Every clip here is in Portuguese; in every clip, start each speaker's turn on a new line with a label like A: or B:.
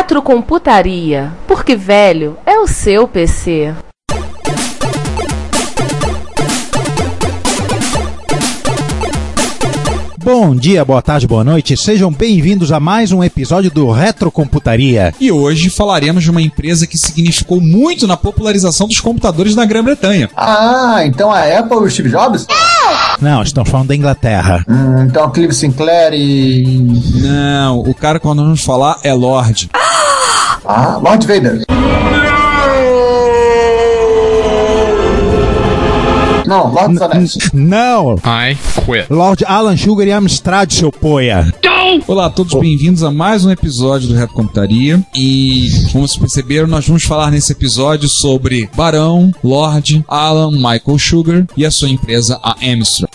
A: Retrocomputaria, porque velho é o seu PC.
B: Bom dia, boa tarde, boa noite. Sejam bem-vindos a mais um episódio do Retrocomputaria.
C: E hoje falaremos de uma empresa que significou muito na popularização dos computadores na Grã-Bretanha.
D: Ah, então a Apple e o Steve Jobs?
B: Não, estamos falando da Inglaterra.
D: Hum, então a Clive Sinclair e.
C: Não, o cara que nós vamos falar é Lorde.
D: Ah, Lord Vader. Não, Lord Zanetti.
B: Não!
E: I quit.
B: Lord Alan Sugar e Amstrad, seu poia.
C: Olá a todos, bem-vindos a mais um episódio do Reto Computaria. E, como vocês perceberam, nós vamos falar nesse episódio sobre Barão, Lorde, Alan, Michael Sugar e a sua empresa, a Amstrad.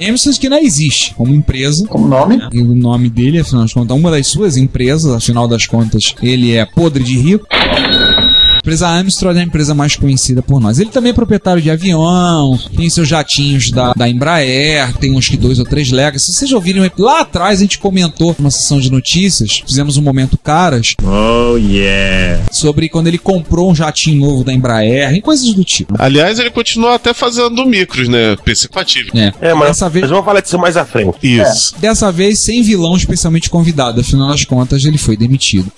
C: Amstrad que não existe como empresa.
D: Como nome?
C: E o nome dele, afinal de contas, uma das suas empresas, afinal das contas, ele é podre de rico. A empresa Amstrad é a empresa mais conhecida por nós. Ele também é proprietário de avião, tem seus jatinhos da, da Embraer, tem uns que dois ou três Legacy. Se vocês ouviram, lá atrás a gente comentou numa sessão de notícias, fizemos um momento caras
E: Oh yeah.
C: sobre quando ele comprou um jatinho novo da Embraer e coisas do tipo.
F: Aliás, ele continua até fazendo micros, né? PC compatível.
C: É,
G: É, mas,
C: dessa vez
G: mas vamos falar disso mais à frente.
F: Isso.
C: Dessa vez sem vilão especialmente convidado, afinal das contas ele foi demitido.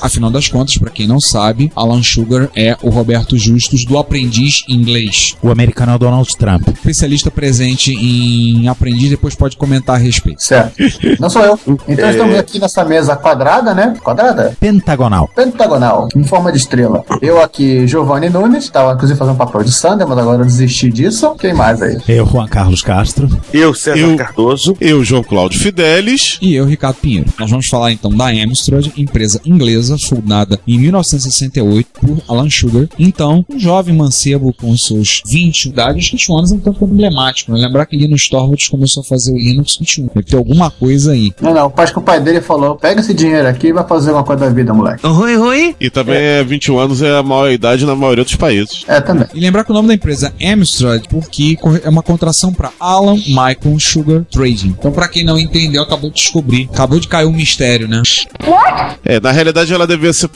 C: Afinal das contas, pra quem não sabe, Alan Sugar é o Roberto Justus do Aprendiz Inglês.
B: O americano é o Donald Trump.
C: Especialista presente em aprendiz, depois pode comentar a respeito.
D: Certo. Não sou eu. Então estamos aqui nessa mesa quadrada, né? Quadrada?
B: Pentagonal.
D: Pentagonal, em forma de estrela. Eu aqui, Giovanni Nunes, estava inclusive fazendo papel de Sander, mas agora eu desisti disso. Quem mais aí?
B: Eu, Juan Carlos Castro.
G: Eu, César
F: Eu-
G: Cardoso.
F: Eu, João Cláudio Fidelis.
C: E eu, Ricardo Pinheiro. Nós vamos falar então da Amstrad, empresa inglesa fundada em 1968 por Alan Sugar. Então, um jovem mancebo com seus 20 idade, os 21 anos é um tanto emblemático. Né? Lembrar que Linus Torvalds começou a fazer o Linux 21. Deve ter alguma coisa aí.
D: Não, não. Acho que o pai dele falou: pega esse dinheiro aqui e vai fazer uma coisa da vida, moleque.
F: E também é. 21 anos é a maior idade na maioria dos países.
D: É, também.
C: E lembrar que o nome da empresa é Amstrad porque é uma contração para Alan Michael Sugar Trading. Então, para quem não entendeu, acabou de descobrir. Acabou de cair um mistério, né?
F: É, na realidade ela devia ser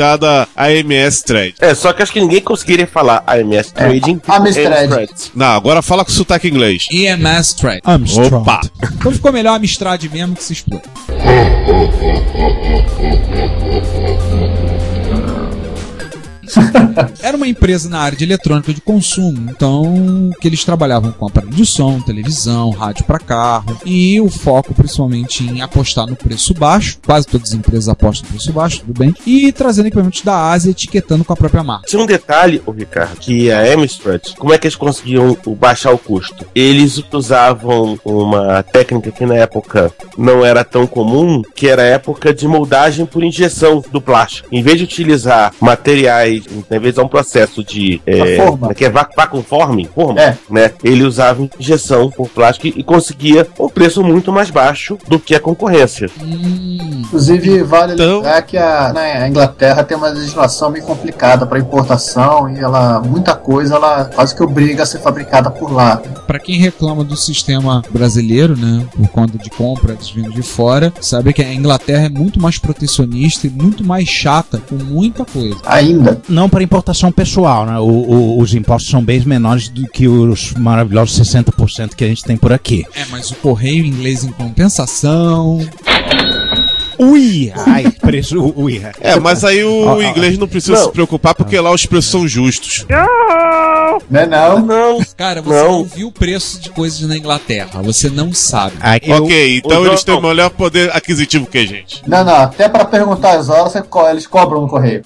F: pro- pronunciada AMS Trade.
G: É, só que acho que ninguém conseguiria falar AMS Trading.
D: Amstrad.
G: Amstrad.
F: Não, agora fala com sotaque inglês.
C: EMS Trade.
B: Amstrad.
F: Opa!
C: Então ficou melhor a Amstrad mesmo que se explode. Era uma empresa na área de eletrônica de consumo, então que eles trabalhavam com aparelho de som, televisão, rádio para carro e o foco principalmente em apostar no preço baixo. Quase todas as empresas apostam no preço baixo, tudo bem. E trazendo equipamentos da Ásia, etiquetando com a própria marca.
G: Tinha um detalhe, o Ricardo, que a Amstrad, como é que eles conseguiam baixar o custo? Eles usavam uma técnica que na época não era tão comum, que era a época de moldagem por injeção do plástico. Em vez de utilizar materiais, em vez de um processo de é,
D: A forma.
G: é que é vac- vacuum forma,
D: É.
G: né? Ele usava injeção por plástico e conseguia um preço muito mais baixo do que a concorrência.
C: Hum,
D: Inclusive, vale
F: Então-
D: lembrar que a, na Inglaterra tem uma legislação bem complicada para importação e ela, muita coisa ela quase que obriga a ser fabricada por lá.
C: Para quem reclama do sistema brasileiro, né, por conta de compras vindo de fora, sabe que a Inglaterra é muito mais protecionista e muito mais chata com muita coisa.
D: Ainda.
B: Não para importação pessoal, né? O- o- os impostos são bem menores do que os maravilhosos 60% que a gente tem por aqui.
H: É, mas o correio inglês em compensação.
B: Ui! Ai, preço, ui.
F: É, mas aí o
B: ó,
F: inglês não precisa
G: Não.
F: se preocupar porque lá os preços são justos.
D: Não é não?
G: Não,
H: Cara, você não,
G: Não.
H: viu o preço de coisas na Inglaterra. Você não sabe.
B: Ai, eu-
F: ok, então
G: o
F: eles têm melhor poder aquisitivo que a gente.
D: Não, não. Até pra perguntar as horas, eles cobram no correio.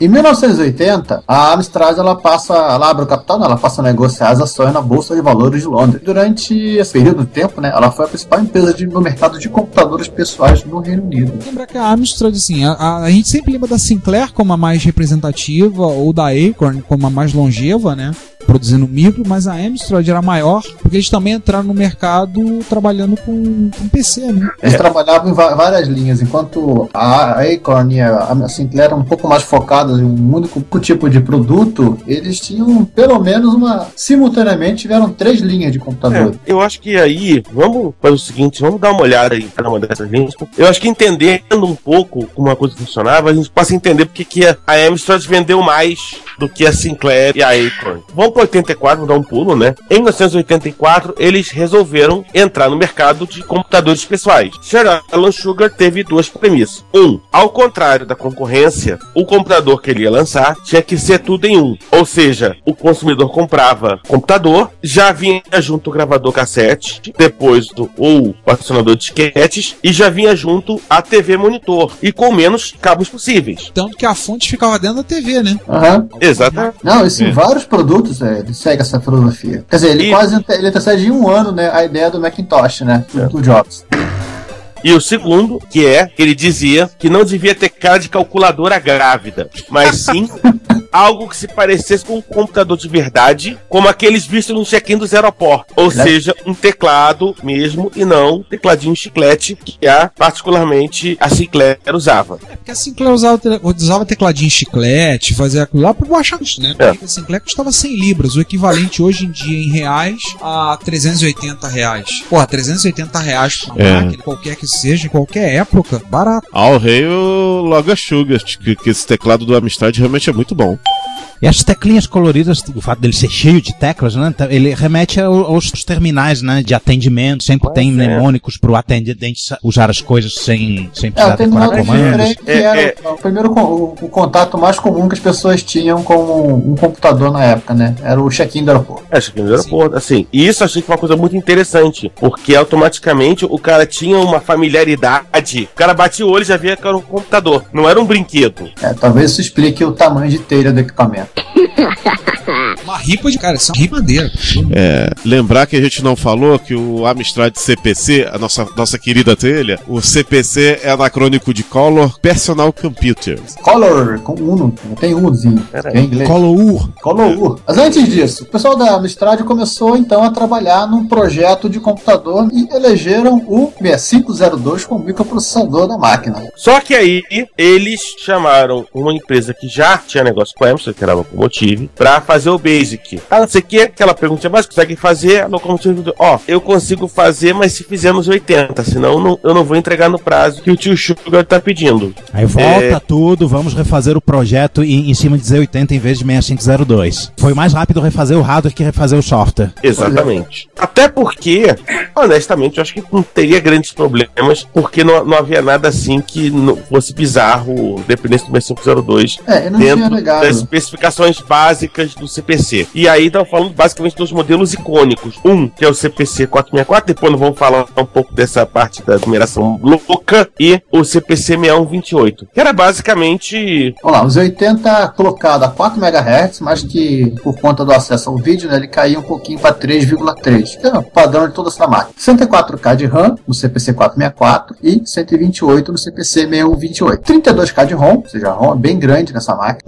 D: Em 1980, a Amstrad ela passa, ela abre o capital, não, ela passa a negociar as ações na Bolsa de Valores de Londres. Durante esse período de tempo, né, ela foi a principal empresa de- no mercado de computadores pessoais no Reino Unido.
H: Lembrar que a Amstrad, assim, a- a gente sempre lembra da Sinclair como a mais representativa, ou da Acorn como a mais longeva, né? Produzindo micro, mas a Amstrad era maior, porque eles também entraram no mercado trabalhando com, com PC, né?
D: Eles trabalhavam em várias linhas, enquanto a Acorn e a Sinclair eram um pouco mais focadas em um único tipo de produto, eles tinham pelo menos uma. Simultaneamente tiveram três linhas de computador.
G: É, eu acho que aí, vamos fazer o seguinte, vamos dar uma olhada em cada uma dessas linhas. Eu acho que entendendo um pouco como a coisa funcionava, a gente passa a entender porque que a a Amstrad vendeu mais do que a Sinclair e a Acorn. Vamos para 84, vamos dar um pulo, né? Em 1984, eles resolveram entrar no mercado de computadores pessoais. Sir Alan Sugar teve duas premissas. Um, ao contrário da concorrência, o computador que ele ia lançar tinha que ser tudo em um. Ou seja, o consumidor comprava computador, já vinha junto o gravador cassete, depois do, ou o acionador de disquetes, e já vinha junto a TV monitor, e com menos cabos possíveis.
H: Tanto que a fonte ficava dentro da TV, né?
D: Aham.
G: Exatamente.
D: Não, isso em vários produtos é, ele segue essa filosofia. Quer dizer, ele
G: E-
D: quase ele antecede em um ano, né, a ideia do Macintosh, né, do, do Jobs.
G: E o segundo, que é, que ele dizia que não devia ter cara de calculadora grávida, mas sim algo que se parecesse com um computador de verdade, como aqueles vistos no check-in dos aeroportos. Ou
D: Né?
G: seja, um teclado mesmo e não um tecladinho chiclete que a, particularmente a Sinclair usava.
H: É porque a Sinclair usava, usava tecladinho chiclete, fazia aquilo lá pra baixar né?
G: É.
H: A Sinclair custava 100 libras, o equivalente hoje em dia em reais a 380 reais. Porra, 380 reais por uma
F: É.
H: máquina, qualquer que seja, em qualquer época, barato.
F: Ao rei o Loga Sugar, que, que esse teclado do Amstrad realmente é muito bom. bom.
B: E as teclinhas coloridas, o fato dele ser cheio de teclas, né? tá- Ele remete ao- aos terminais, né? De atendimento. Sempre tem
G: é.
B: mnemônicos para o atendente sa- usar as coisas sem, sem
D: É,
B: precisar
D: terminal
B: decorar
D: de
B: comandos.
G: É,
D: era
G: é.
D: o primeiro o, o contato mais comum que as pessoas tinham com um, um computador na época, né? Era o check-in do aeroporto.
G: Acho que no aeroporto, assim. E isso achei que foi uma coisa muito interessante, porque automaticamente o cara tinha uma familiaridade. O cara batia o olho e já via que era um computador, não era um brinquedo.
D: É, talvez isso explique o tamanho de telha do equipamento.
H: Uma ripa de cara, isso é uma ripadeira.
F: É, lembrar que a gente não falou que o Amstrad CPC, a nossa, nossa querida telha, o CPC é anacrônico de Color Personal Computer.
D: Color, com Uno, tem Unozinho, é em inglês.
B: Color.
D: Color. Mas antes disso, o pessoal da Amstrad começou então a trabalhar num projeto de computador e elegeram o 6502 como microprocessador da máquina.
G: Só que aí eles chamaram uma empresa que já tinha negócio com a Amstrad, que era a Locomotive, pra fazer o Basic. Ah, não sei o que, aquela pergunta mais consegue fazer, a Locomotive falou, ó, eu consigo fazer, mas se fizermos 80, senão eu não, eu não vou entregar no prazo que o tio Sugar tá pedindo.
B: Aí volta
G: É.
B: tudo, vamos refazer o projeto em, em cima de Z80 em vez de 6502. Foi mais rápido refazer o hardware que refazer o software.
G: Exatamente. Até porque, honestamente, eu acho que não teria grandes problemas, porque não, não havia nada assim que não fosse bizarro, dependendo do 6502,
D: É, eu não tinha
G: dentro das especificações básicas do CPC. E aí estão falando basicamente dos modelos icônicos. Um, que é o CPC 464, depois nós vamos falar um pouco dessa parte da numeração louca, e o CPC 6128, que era basicamente
D: Vamos lá, os 80 colocado a 4 MHz, mas que por conta do acesso ao vídeo, né, ele caía um pouquinho para 3,3, que é o padrão de toda essa máquina. 64K de RAM no CPC 464 e 128 no CPC 6128. 32K de ROM, ou seja, a ROM é bem grande nessa máquina.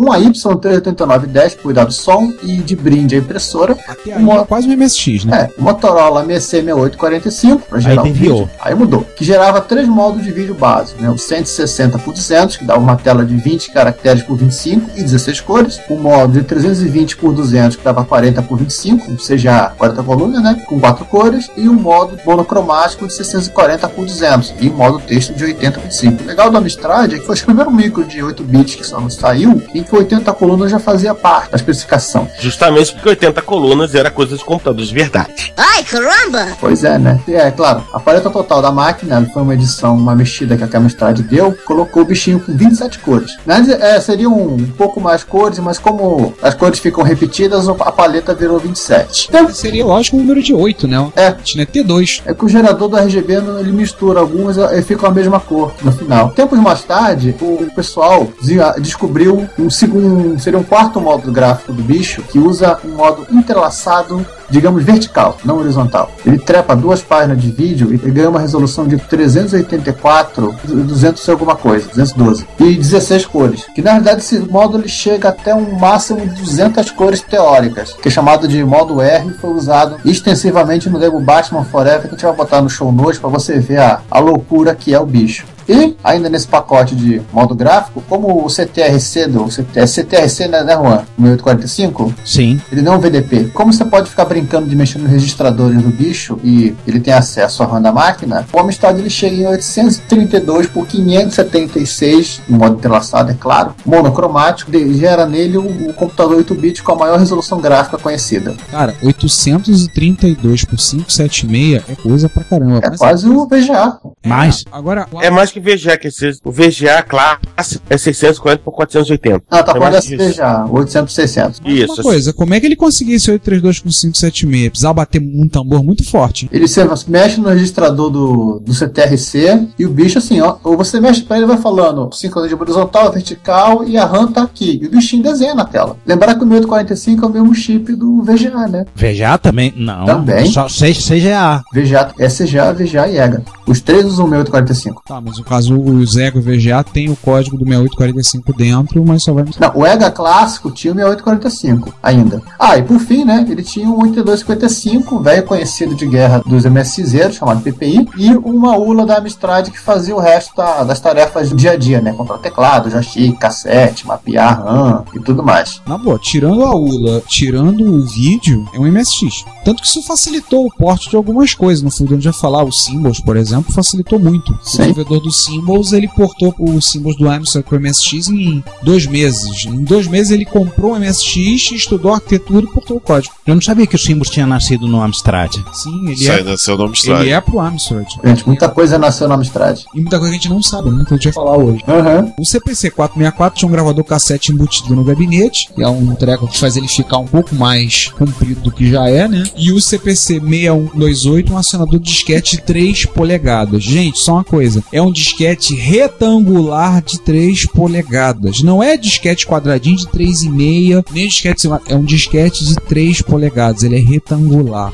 D: Um AY38910 cuidar do som e de brinde a impressora.
C: Até aí é quase um MSX, né?
D: É, Motorola MSC6845 para gerar
B: Aí
D: um vídeo. Aí mudou. Que gerava três modos de vídeo básico, né? O 160 por 200, que dava uma tela de 20 caracteres por 25 e 16 cores. O modo de 320 por 200, que dava 40 por 25, ou seja, 40 colunas, né? Com quatro cores. E o modo monocromático de 640 por 200 e o modo texto de 80 por 5. O legal do Amstrad é que foi o primeiro micro de 8 bits que só não saiu, em que 80 colunas já fazia parte da especificação.
G: Justamente porque 80 colunas era coisa de computadores de verdade.
I: Ai, caramba!
D: Pois é, né? E é, claro, a paleta total da máquina foi uma edição, uma mexida que a Amstrad deu, colocou o bichinho com 27 cores. Mas é, seriam um pouco mais cores, mas como as cores ficam repetidas, a paleta virou 27. Então,
C: Seria lógico um número de 8, né?
D: É.
C: Tinha T2.
D: é que o gerador do RGB não- ele mistura algumas e ficam a mesma cor no final. Tempos mais tarde, o pessoal dizia- descobriu um segundo, seria um quarto modo gráfico do bicho que usa um modo entrelaçado, digamos vertical, não horizontal. Ele trepa duas páginas de vídeo e ganha uma resolução de 384, 200 e alguma coisa, 212 e 16 cores. Que na verdade esse modo ele chega até um máximo de 200 cores teóricas, que é chamado de modo R, foi usado extensivamente no Lego Batman Forever, que a gente vai botar no show notes para você ver a, a loucura que é o bicho. E, ainda nesse pacote de modo gráfico, como o CTRC do CT, é CTRC, né, né Juan? 1845,
B: Sim.
D: ele não é um VDP. Como você pode ficar brincando de mexer nos registradores do bicho e ele tem acesso à RAM da máquina, o Amstrad ele chega em 832 por 576, em modo entrelaçado, é claro, monocromático, de- gera nele o, o computador 8-bit com a maior resolução gráfica conhecida.
C: Cara, 832 por 576 é coisa pra caramba.
D: É quase o VGA.
B: Mas,
C: Agora,
G: É mais que VGA, que esse- o VGA clássico é 640 por 480.
D: Ah, tá
G: É
D: falando
G: que isso.
D: VGA, 800 600.
C: Mas
G: Isso.
C: Uma coisa, como é que ele conseguia esse 832 com 576? Precisava bater um tambor muito forte.
D: Ele se mexe no registrador do, do CTRC e o bicho assim, ó, ou você mexe pra ele vai falando sincronia de horizontal, vertical e a RAM tá aqui. E o bichinho desenha na tela. Lembrar que o 1845 é o mesmo chip do VGA, né?
B: VGA também? Não.
D: Também.
B: Só CGA.
D: VGA, SGA, VGA e EGA. Os três usam o 1845.
C: Tá, mas no caso o Zego VGA tem o código do 6845 dentro, mas só vai.
D: Não, o EGA clássico tinha o 6845 ainda. Ah, e por fim, né, ele tinha um 8255, velho conhecido de guerra dos MSZ, chamado PPI, e uma ULA da Amstrad que fazia o resto da- das tarefas do dia a dia, né, comprar teclado, joystick, cassete, mapear RAM e tudo mais.
C: Na boa, tirando a ULA, tirando o vídeo, é um MSX. Tanto que isso facilitou o porte de algumas coisas. No futuro a gente vai falar, o Symbols, por exemplo, facilitou muito. O
D: Sim.
C: desenvolvedor do Symbols, ele portou o Symbols do Amstrad para o MSX em dois meses. Em dois meses ele comprou o MSX, estudou a arquitetura e portou o código.
B: Eu não sabia que o Simbos tinha nascido no Amstrad.
C: Sim, ele
F: Isso aí
C: é,
F: nasceu no Amstrad.
C: ele é pro Amstrad.
D: Gente, muita coisa nasceu na Amstrad.
C: E muita coisa que a gente não sabe, né? Que a gente vai falar hoje.
D: Aham.
C: O CPC 464 tinha um gravador cassete embutido no gabinete, que é um treco que faz ele ficar um pouco mais comprido do que já é, né? E o CPC 6128, um acionador de disquete de 3 polegadas. Gente, só uma coisa, é um disquete retangular de 3 polegadas. Não é disquete quadradinho de 3,5, nem disquete, é um disquete de 3 polegadas, ele é retangular.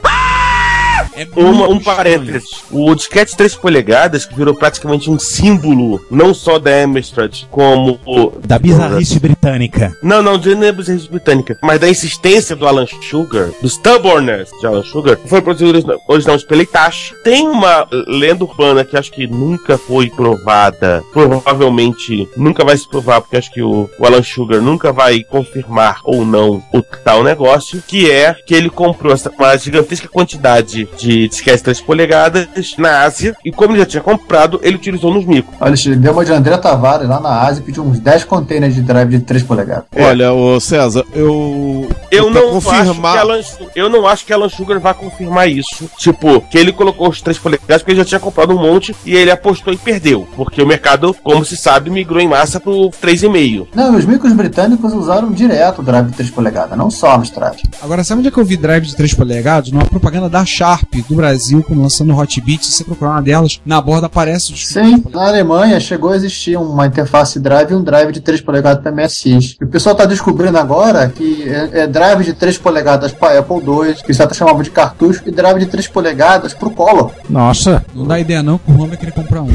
C: É
G: Uma- um
C: muito
G: parênteses. O disquete 3 polegadas, que virou praticamente um símbolo, não só da Amstrad, como o.
B: Da bizarrice britânica.
G: Não, não, de Nebus britânica, mas da insistência do Alan Sugar, do stubbornness de Alan Sugar, foi produzido origi- originalmente pela Itachi. Tem uma lenda urbana que acho que nunca foi provada, provavelmente nunca vai se provar, porque acho que o, o Alan Sugar nunca vai confirmar ou não o tal negócio, que é que ele comprou essa, uma gigantesca quantidade de disquetes 3 polegadas na Ásia, e como ele já tinha comprado, ele utilizou nos micos.
D: Olha, ele deu uma de André Tavares lá na Ásia e pediu uns 10 containers de drive de 3 polegadas.
F: Olha, ô César, eu.
G: Eu
F: pra
G: não, acho que Alan, Su- eu não acho que Alan Sugar vai confirmar isso. Tipo, que ele colocou os 3 polegadas porque ele já tinha comprado um monte e ele apostou e perdeu. Porque o mercado, como se sabe, migrou em massa pro 3,5.
D: Não, os micros britânicos usaram direto o drive de 3 polegadas, não só a Amstrad.
C: Agora, sabe onde é que eu vi drive de 3 polegadas? Numa propaganda da Sharp. Do Brasil quando lançando o Hot Beat. Se você procurar uma delas, na borda aparece os
D: Sim, na Alemanha chegou a existir uma interface drive e um drive de 3 polegadas para MSX. E o pessoal está descobrindo agora que é, é drive de 3 polegadas para Apple II, que já tá chamando de cartucho, e drive de 3 polegadas para o Color.
B: Nossa.
C: Não dá ideia não que o vai querer comprar um.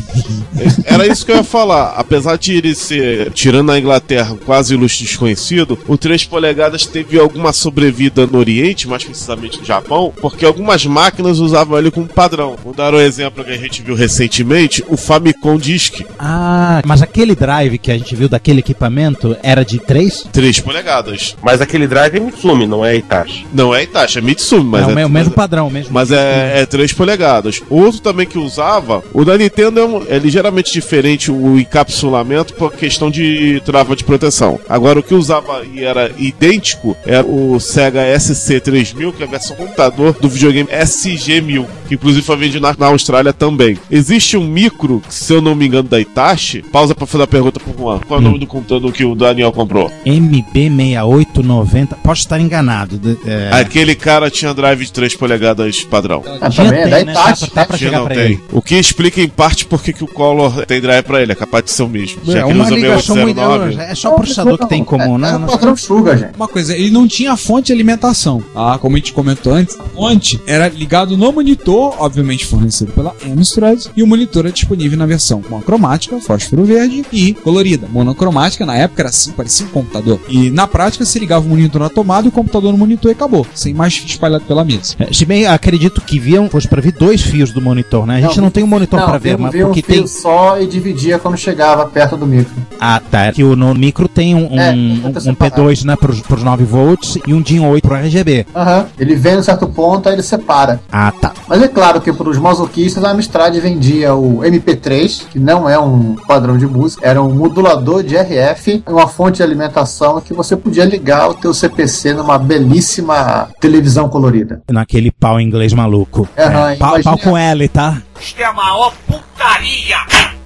F: Era isso que eu ia falar. Apesar de ele ser, tirando a Inglaterra, quase ilustre desconhecido, o 3 polegadas teve alguma sobrevida no Oriente, mais precisamente no Japão, porque algumas máquinas usavam ele como padrão. Vou dar um exemplo que a gente viu recentemente, o Famicom Disk,
B: Ah, mas aquele drive que a gente viu daquele equipamento era de 3?
F: 3 polegadas.
G: Mas aquele drive é Mitsumi, não é Itachi.
F: Não é Itachi, é Mitsumi, mas
B: é, o
F: é,
B: me- o
F: mas
B: mesmo padrão, mesmo.
F: Mas é, é 3 polegadas. Outro também que usava, o da Nintendo é, um- é ligeiramente diferente o encapsulamento por questão de trava de proteção. Agora, o que usava e era idêntico era o Sega SC3000, que é a versão computador do videogame SG1000, que inclusive foi vendido na, na Austrália também. Existe um micro, que, se eu não me engano, da Itachi. Pausa pra fazer a pergunta pro Juan. Qual é o nome do computador que o Daniel comprou?
B: MB6890. Posso estar enganado. de- é,
F: Aquele cara tinha drive de 3 polegadas padrão.
D: Ah,
B: já
D: também é da
B: tem, né? Tá,
D: Itachi.
B: tá pra chegar
F: não
B: pra
F: tem.
B: ele.
F: O que explica em parte por que o Collor tem drive pra ele, é capaz de ser o mesmo. Já
B: É
F: que ele
B: uma
F: usa
B: ligação muito.
F: 6809.
B: É só o processador que tem em comum,
D: é,
B: né?
D: É o padrão Suga, gente.
C: Uma coisa, ele não tinha fonte de alimentação. Ah, como a gente comentou antes, a fonte era no monitor, obviamente fornecido pela Amstrad, e o monitor é disponível na versão monocromática, fósforo verde e colorida. Monocromática, na época era assim, parecia um computador. E na prática, se ligava o monitor na tomada e o computador no monitor e acabou, sem mais espalhado pela mesa.
B: É, Se bem, acredito que viam, fosse pra vir dois fios do monitor, né? A gente não, tem um monitor pra ver, mas
D: veio um
B: porque
D: fio
B: tem.
D: só e dividia quando chegava perto do micro.
B: Ah, tá. Que o no micro tem um,
D: É,
B: um- um
D: separar.
B: P2 né, pros, pros 9 volts e um DIN 8 pro RGB.
D: Aham. Ele vem em um certo ponto, aí ele separa.
B: Ah, tá.
D: Mas é claro que para os masoquistas a Amstrad vendia o MP3, que não é um padrão de música, era um modulador de RF, uma fonte de alimentação que você podia ligar o teu CPC numa belíssima televisão colorida.
B: Naquele pau inglês maluco.
D: Aham,
B: É, pau,
D: imagina-
B: pau com L, tá?
J: Isto é a maior! Putaria!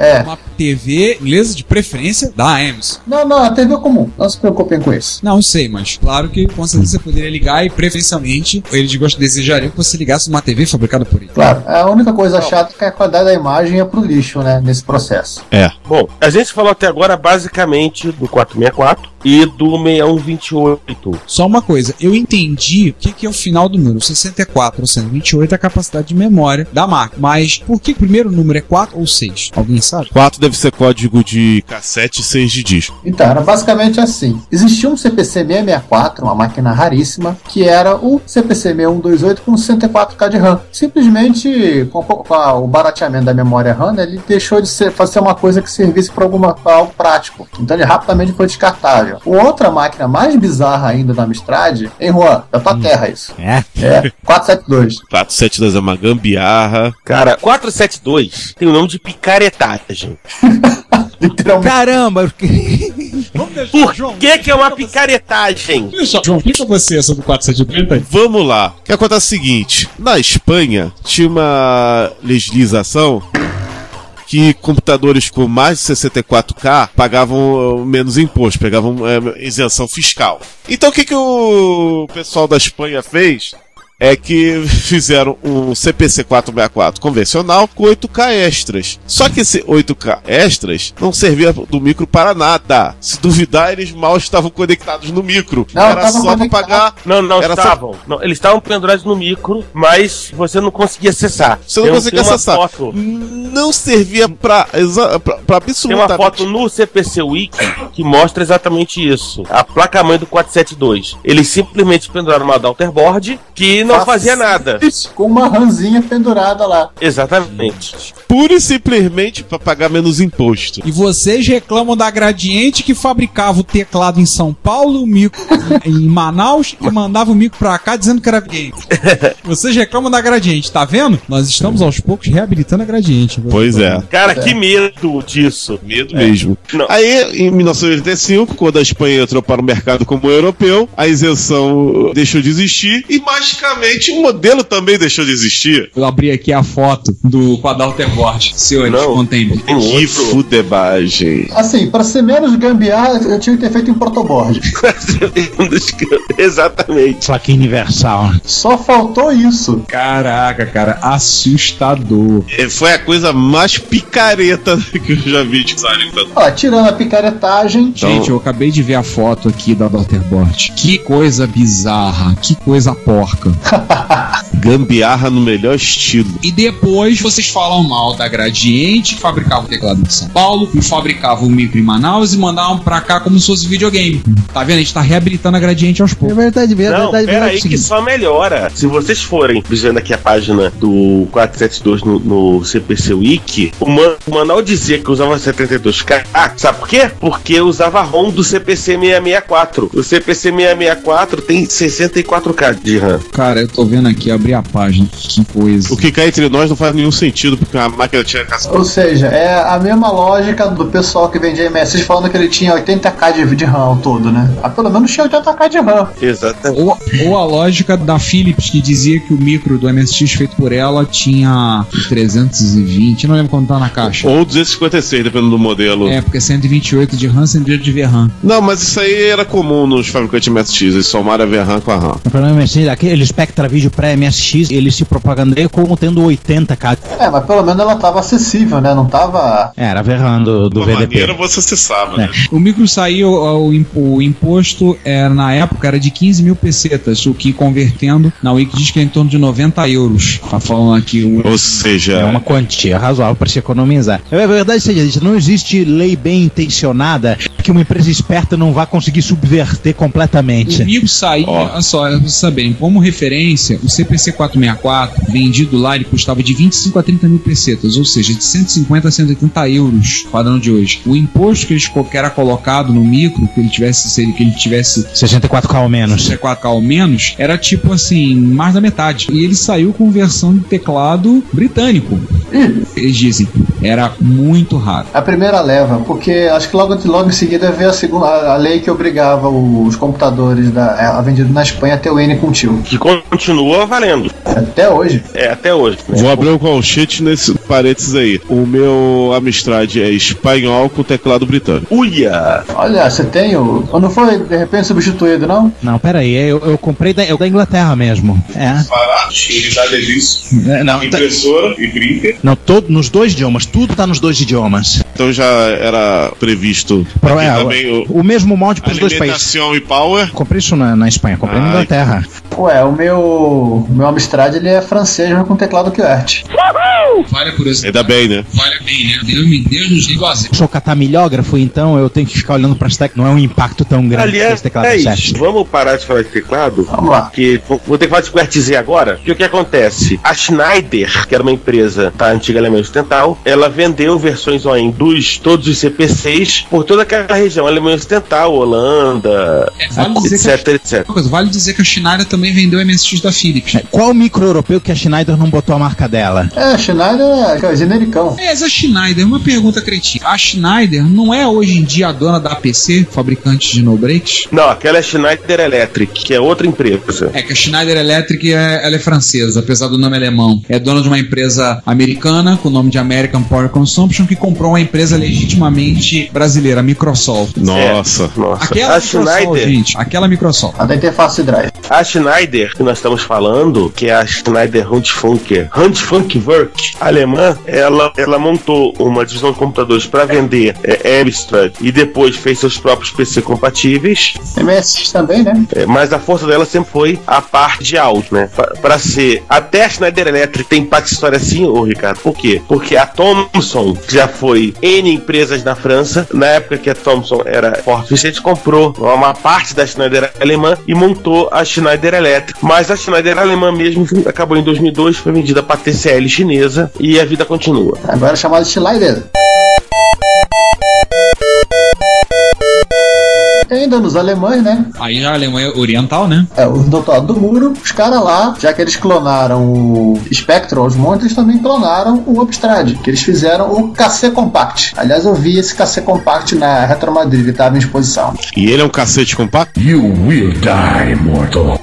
D: É.
C: Uma TV inglesa de preferência da Amstrad.
D: Não, não, a TV é comum. Não se preocupem com isso.
C: Não sei, mas claro que com certeza você poderia ligar e preferencialmente eles gost- desejariam que você ligasse uma TV fabricada por ele.
D: Claro, a única coisa chata é que a qualidade da imagem ia pro lixo, né, nesse processo.
F: É.
G: Bom, a gente falou até agora basicamente do 464 e do 6128.
C: Só uma coisa, eu entendi o que, que é o final do número. 64 ou 128 é a capacidade de memória da máquina. Mas por que o primeiro número é 4 ou 6? Alguém sabe?
F: 4 deve ser código de cassete e 6 de disco.
D: Então, era basicamente assim. Existia um CPC 664, uma máquina raríssima, que era o CPC 6128 com 64K de RAM. Simplesmente, com, o barateamento da memória RAM, né, ele deixou de ser, fazer uma coisa que servisse para algo prático. Então ele rapidamente foi descartável. Outra máquina mais bizarra ainda da Amstrad, em Juan, da tua terra isso.
B: É.
D: É, 472.
F: 472 é uma gambiarra.
G: Cara, 472 tem o nome de picaretagem.
D: Literalmente.
B: Caramba!
G: Por que, que é uma picaretagem?
C: João, explica você sobre o 430.
F: Vamos lá. O que acontece é o seguinte: na Espanha tinha uma legislação que computadores com mais de 64K pagavam uh, menos imposto, pegavam eh, isenção fiscal. Então o que, que o pessoal da Espanha fez? É que fizeram um CPC 464 convencional com 8K extras. Só que esse 8K extras não servia do micro para nada. Se duvidar, eles mal estavam conectados no micro.
D: Não,
F: Era só para pagar
G: Não, não
F: Era só-
G: estavam. Não, eles estavam pendurados no micro, mas você não conseguia acessar.
F: Você não
G: Tem-
F: conseguia
G: tem uma
F: acessar.
G: Foto,
F: Não servia pra, pra
G: tem
F: absolutamente.
G: uma foto no CPC Wiki que mostra exatamente isso. A placa-mãe do 472. Eles simplesmente penduraram uma daughterboard que não fazia nada.
D: Com uma ranzinha pendurada lá.
G: Exatamente.
F: Pura e simplesmente pra pagar menos imposto.
C: E vocês reclamam da Gradiente que fabricava o teclado em São Paulo, o micro em Manaus e mandava o micro pra cá dizendo que era game. Vocês reclamam da Gradiente, tá vendo? Nós estamos aos poucos reabilitando a Gradiente.
F: Pois é.
G: Cara, que medo disso.
F: Medo mesmo.
G: Não.
F: Aí, em 1985, quando a Espanha entrou para o mercado como europeu, a isenção deixou de existir e, Exatamente, o modelo também deixou de existir.
C: Eu abri aqui a foto do Quadalterboard. Senhores,
G: Não.
C: contem.
G: Tem
F: Que
G: outro.
F: fudebagem.
D: Assim, pra ser menos gambiarra, eu tinha que ter feito em protoboard.
G: Exatamente.
B: Plaquinha universal.
D: Só faltou isso.
C: Caraca, cara, assustador.
F: É, Foi a coisa mais picareta que eu já vi de tanto.
D: Ó, tirando a picaretagem,
C: Gente, eu acabei de ver a foto aqui da Daughterboard. Que coisa bizarra, que coisa porca.
F: Gambiarra no melhor estilo.
C: E depois vocês falam mal da Gradiente, que fabricava o teclado em São Paulo, e fabricava o micro em Manaus e mandavam pra cá como se fosse videogame. Tá vendo? A gente tá reabilitando a Gradiente aos
B: É
C: poucos.
B: verdade, verdade,
G: Não,
B: verdade.
G: pera aí
B: é
G: que só melhora. Se vocês forem visando aqui a página do 472 no, no CPC Wiki, o, man, o manual dizia que usava 72K. Ah, sabe por quê? Porque usava ROM do CPC 664. O CPC 664 tem 64K de RAM.
C: Cara, eu tô vendo aqui, abri a página. Que coisa.
F: O que cai entre nós não faz nenhum sentido, porque a máquina tinha caça.
D: ou seja, é a mesma lógica do pessoal que vendia MSX falando que ele tinha 80k de, de RAM todo, né? Ah, pelo menos tinha 80k de RAM.
G: Exatamente.
C: Ou, ou a lógica da Philips que dizia que o micro do MSX feito por ela tinha 320, não lembro quanto tá na caixa.
F: Ou 256, dependendo do modelo.
C: É, porque 128 de RAM, 128 de VRAM.
F: Não, mas isso aí era comum nos fabricantes MSX, eles somaram a VRAM com a RAM.
B: O problema é assim, aquele Spectra Video pré-MSX, ele se propagandeia como tendo 80k.
D: É, mas pelo menos ela tava acessível, né? Não tava.
B: É, Era verran do, VDP.
F: maneira você acessava, né?
C: O micro saiu, o, im- o imposto era, na época era de 15 mil pesetas, o que convertendo na Wiki diz que é em torno de 90 euros. Tá falando aqui o.
F: Ou seja,
B: É uma quantia razoável para se economizar. É verdade seja dita, não existe lei bem intencionada que uma empresa esperta não vá conseguir subverter
C: O
B: completamente.
C: micro saía, olha só, pra vocês saberem, como referência, o CPC 464, vendido lá, ele custava de 25 a 30 mil pesetas, ou seja, de 150 a 180 euros, padrão de hoje. O imposto que, eles, que era colocado no micro, que ele tivesse, seria- que ele tivesse
B: 64k ao menos.
C: 4K ou menos, era tipo assim, mais da metade. E ele saiu com versão de teclado britânico. Eles dizem, era muito raro.
D: A primeira leva, porque acho que logo, logo em seguida veio a, segunda, a, lei que obrigava os computadores da, a vendido na Espanha a ter o N com tio.
G: Que continua valendo.
D: Até hoje.
G: É, até hoje. né?
F: vou abrir um colchete nesse parênteses aí. O meu Amstrad é espanhol com teclado britânico.
G: Uia!
D: Olha, você tem o. Não foi de repente substituído, não?
B: Não, pera aí, eu, eu comprei da, eu da Inglaterra mesmo. É.
F: Barato, unidade disso,
B: É, Não, tá-
F: impressora e printer.
B: não todo, nos dois idiomas, tudo tá nos dois idiomas.
F: Então já era previsto
B: Pro- é,
F: também o
B: o mesmo molde para os dois países.
F: alimentação e power.
B: Comprei isso na, na Espanha, comprei na
F: Ai.
B: Inglaterra.
D: Ué, o meu. O meu Amstrad ele é francês, mas com teclado QWERTY.
C: Vale a curiosidade.
F: Ainda bem, né?
C: Vale a bem, né? Deus me Deus nos livre assim.
B: Sou catamilhógrafo, então eu tenho que ficar olhando para as teclas. Não é um impacto tão grande que
G: Aliás,
B: esse teclado
G: é
B: certo.
G: isso. Vamos parar de falar de teclado?
D: Vamos lá.
G: Porque vou ter que falar de QWERTZ agora. Porque o que acontece? A Schneider, que era uma empresa da antiga Alemanha Ocidental, ela vendeu versões OEM dos todos os CPCs por toda aquela região, Alemanha Ocidental, Holanda,
C: É, vale
G: etc, etc.
C: Uma coisa, vale dizer que a Schneider também vendeu Da Philips.
B: É, Qual micro europeu que a Schneider não botou a marca dela?
D: É, Schneider é genericão.
C: Mas a Schneider, uma pergunta cretina. A Schneider não é hoje em dia a dona da APC, fabricante de no-breaks?
G: Não, aquela é Schneider Electric, que é outra empresa.
C: É que a Schneider Electric é, ela é francesa, apesar do nome alemão. É dona de uma empresa americana com o nome de American Power Consumption que comprou uma empresa legitimamente brasileira, a Microsol.
F: Nossa.
G: Nossa,
C: Aquela
G: a
C: Microsol,
G: Schneider,
C: gente, aquela Microsol.
D: A da interface drive.
G: a Schneider que nós estamos falando, que é a Schneider Handfunker, Handfunkwerk alemã, ela, ela montou uma divisão de computadores para vender é, Amstrad e depois fez seus próprios PC compatíveis,
D: MSX também, né?
G: é, mas a força dela sempre foi a parte de áudio, né? Para ser até a Schneider Electric tem parte de história assim, ô Ricardo. Por quê? Porque a Thomson, que já foi N empresas na França, na época que a Thomson era forte, suficiente, comprou uma parte da Schneider alemã e montou a Schneider Electric. Mas a Schneider alemã mesmo acabou em 2002, foi vendida para TCL chinesa e a vida continua.
D: Agora é chamado de Schneider. Ainda nos alemães, né?
C: Aí já a Alemanha Oriental, né?
D: É, os doutorados do muro, os caras lá, já que eles clonaram o Spectrum aos montes, eles também clonaram o Amstrad, que eles fizeram o KC Compact. Aliás, eu vi esse KC Compact na Retro Madrid, ele estava em exposição.
F: E ele é um cacete compacto?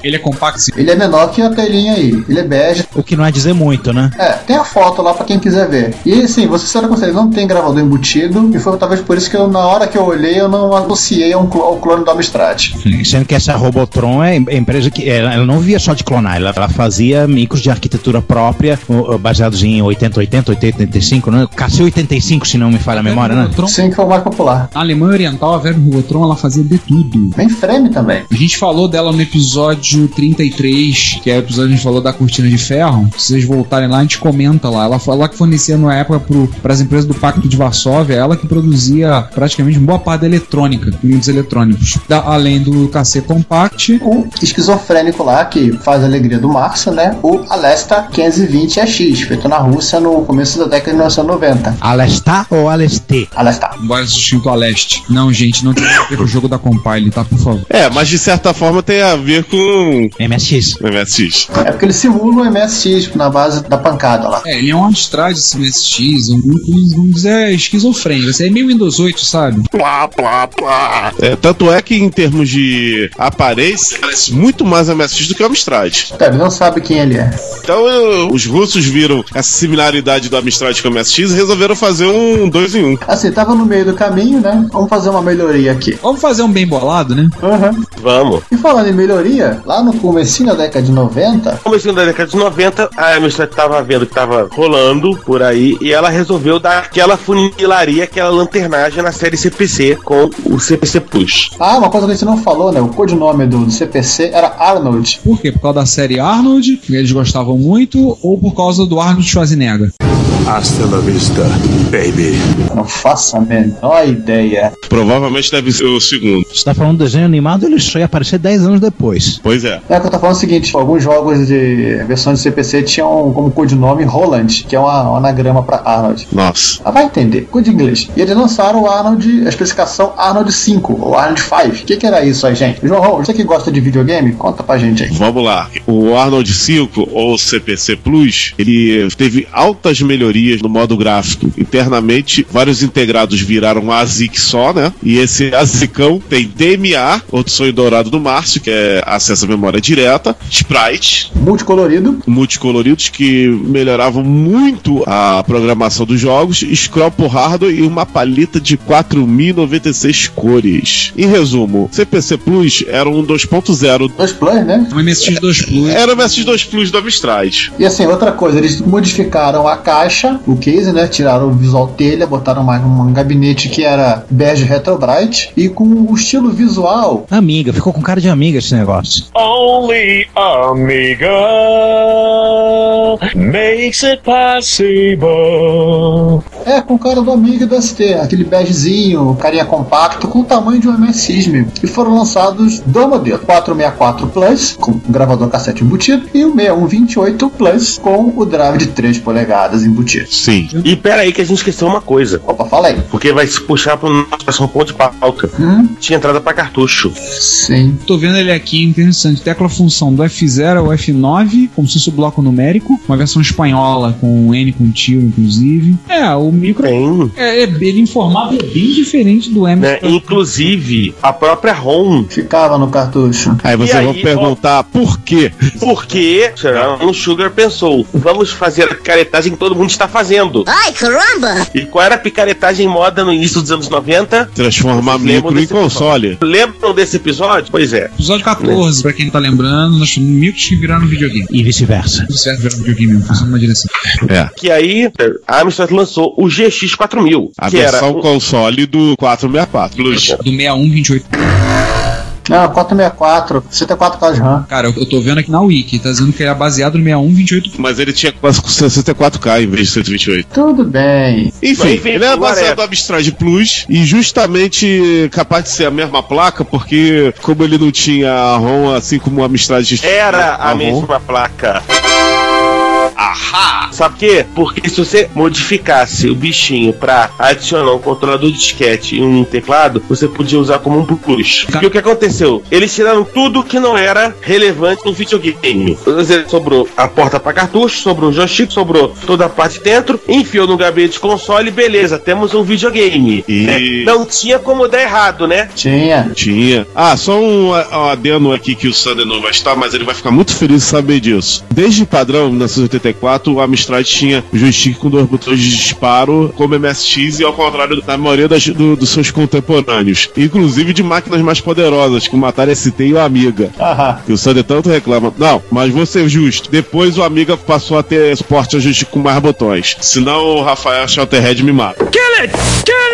C: Ele é compacto, sim.
D: Ele é menor que a telinha aí, ele é bege.
B: O que não é dizer muito, né?
D: É, tem a foto lá pra quem quiser ver. E sim, você será com ele não tem gravador embutido, e foi talvez por isso que eu, na hora que eu olhei, eu não associei a um clo- ao clone do Amstrad.
B: Sendo que essa Robotron é a empresa que ela, ela não via só de clonar, ela, ela fazia micros de arquitetura própria, o- o- baseados em 8080, 8085, né? KC85, se não me falha a memória, né?
C: Robotron,
D: Sim, que foi o mais popular.
C: Na Alemanha Oriental, a Verbo Robotron, ela fazia de tudo.
D: Bem frame também.
C: A gente falou dela no episódio 33, que é o episódio que a gente falou da cortina de ferro. Se vocês voltarem lá, a gente comenta lá. Ela foi ela que fornecia na época para as empresas do Pacto de Varsóvia, ela que produzia praticamente boa parte da eletrônica, unidos Da- além do KC Compact,
D: O esquizofrênico lá, que faz a alegria do Março, né? O Alesta 520EX, feito na Rússia no começo da década de 1990.
B: Alestar ou Alesté?
D: Alesta.
C: embora seja escrito a leste. Não, gente, não tem a ver com o jogo da Compile, tá? Por favor.
F: É, mas de certa forma tem a ver com
B: MSX.
F: MSX.
D: É porque ele simula o MSX na base da pancada lá.
C: É, ele é um Amstrad esse MSX, é um grupo, vamos dizer, esquizofrênico. Esse é meio Windows 8, sabe?
F: Plá, plá, plá. É, tanto é que em termos de aparência, parece muito mais MSX do que o Amstrad.
D: Tá, ele não sabe quem ele é.
F: Então eu- os russos viram essa similaridade do Amstrad com o MSX e resolveram fazer um dois em um.
D: Assim, tava no meio do caminho, né? Vamos fazer uma melhoria aqui.
C: Vamos fazer um bem bolado, né?
D: Uhum.
G: Vamos.
D: E falando em melhoria, lá no comecinho da década de 90,
G: Começando da década de 90, a Amstrad tava vendo que tava rolando por aí e ela resolveu dar aquela funilaria, aquela lanternagem na série CPC com o CPC Plus.
D: Ah, uma coisa que gente não falou, né? O codinome do, do CPC era Arnold.
C: Por quê? Por causa da série Arnold, que eles gostavam muito, ou por causa do Arnold Schwarzenegger?
E: Hasta la vista, baby.
D: Não faço a menor ideia.
F: Provavelmente deve ser o segundo.
B: Você tá falando do desenho animado, ele só ia aparecer 10 anos depois.
F: Pois é.
D: É que eu tô falando o seguinte: alguns jogos de versões de CPC tinham como codinome Roland, que é uma, um anagrama pra Arnold.
F: Nossa.
D: Ah, vai entender, coisa de inglês. E eles lançaram o Arnold, a especificação Arnold 5, ou Arnold 5. O que, que era isso aí, gente? João, você que gosta de videogame, conta pra gente aí.
F: Vamos lá. O Arnold 5, ou CPC Plus, ele teve altas melhorias no modo gráfico. Internamente, vários integrados viraram um ASIC só, né? E esse ASICão tem DMA, outro sonho dourado do Márcio, que é acesso à memória direta, Sprite,
D: Multicolorido,
F: multicoloridos que melhoravam muito a programação dos jogos, scroll por hardware e uma paleta de 4096 cores. Em resumo, CPC Plus era um 2.0
D: dois plus, né?
C: Um MSX2 Plus.
F: era o MSX2 Plus do Amstrad.
D: E assim, outra coisa, eles modificaram a caixa, o case, né? Tiraram o visual telha, botaram mais um gabinete que era bege retro bright e com o estilo visual.
B: Amiga, ficou com cara de amiga esse negócio.
E: Only Amiga makes it possible.
D: É, com cara do Amiga e do ST, aquele begezinho, carinha compacto, com o tamanho de um MSX mesmo. E foram lançados dois modelos: 464 Plus, com um gravador cassete embutido, e o 6128 Plus, com o drive de 3 polegadas embutido.
F: Sim.
G: E pera aí que a gente esqueceu uma coisa.
D: Opa, fala aí.
G: Porque vai se puxar pro nosso próximo ponto de pauta.
D: Hum,
G: Tinha entrada pra cartucho.
D: sim.
C: Tô vendo ele aqui, interessante. Tecla função do F0 ao F9, como se fosse o bloco numérico. Uma versão espanhola com N com tio, inclusive. É, o micro.
G: Tem.
C: É, é- ele em formato é bem diferente do M.
G: Né? Inclusive, a própria ROM.
D: Ficava no cartucho.
F: Aí vocês vão perguntar por quê?
G: Porque o Sugar pensou: vamos fazer a picaretagem que todo mundo está fazendo.
I: Ai, caramba!
G: E qual era a picaretagem moda no início dos anos 90?
F: Transformar micro em console.
G: Lembram desse episódio? Pois é.
C: Episódio 14, pra quem tá lembrando, nós micros que viraram videogame.
B: E vice-versa.
C: Tudo certo, viraram videogame mesmo, funciona numa direção.
F: É.
G: Que aí a Amstrad lançou o GX4000.
F: A
G: que
F: versão
G: era
F: console do 464 Plus.
C: Do 6128.
D: Não, 464, 64K de RAM.
C: Cara, eu, eu tô vendo aqui na Wiki, tá dizendo que ele é baseado no 6128.
F: Mas ele tinha quase 64K em vez de 128.
D: Tudo bem.
F: Enfim,
G: Enfim,
F: ele é baseado no Amstrad Plus e justamente capaz de ser a mesma placa, porque como ele não tinha a ROM, assim como o Amstrad
G: Era a
F: ROM,
G: mesma placa.
F: Ahá!
G: Sabe por quê? Porque se você modificasse o bichinho pra adicionar um controlador de disquete e um teclado, você podia usar como um plus. E o que aconteceu? Eles tiraram tudo que não era relevante no videogame. Sobrou a porta pra cartucho, sobrou o joystick, sobrou toda a parte de dentro, enfiou no gabinete de console, beleza, temos um videogame. Né? E... Não tinha como dar errado, né?
D: Tinha.
F: Tinha. Ah, só um, adeno adendo aqui que o Sander não vai estar, mas ele vai ficar muito feliz de saber disso. Desde padrão, 1980 64, o Amstrad tinha o joystick com dois botões de disparo, como MSX, e ao contrário da maioria das, do, dos seus contemporâneos. Inclusive de máquinas mais poderosas, como o Atari ST e o Amiga.
D: Aham.
F: Que o Sander tanto reclama. Não, mas vou ser é justo. Depois o Amiga passou a ter suporte a joystick com mais botões. Senão o Rafael Shelterhead me mata. Kill it! Kill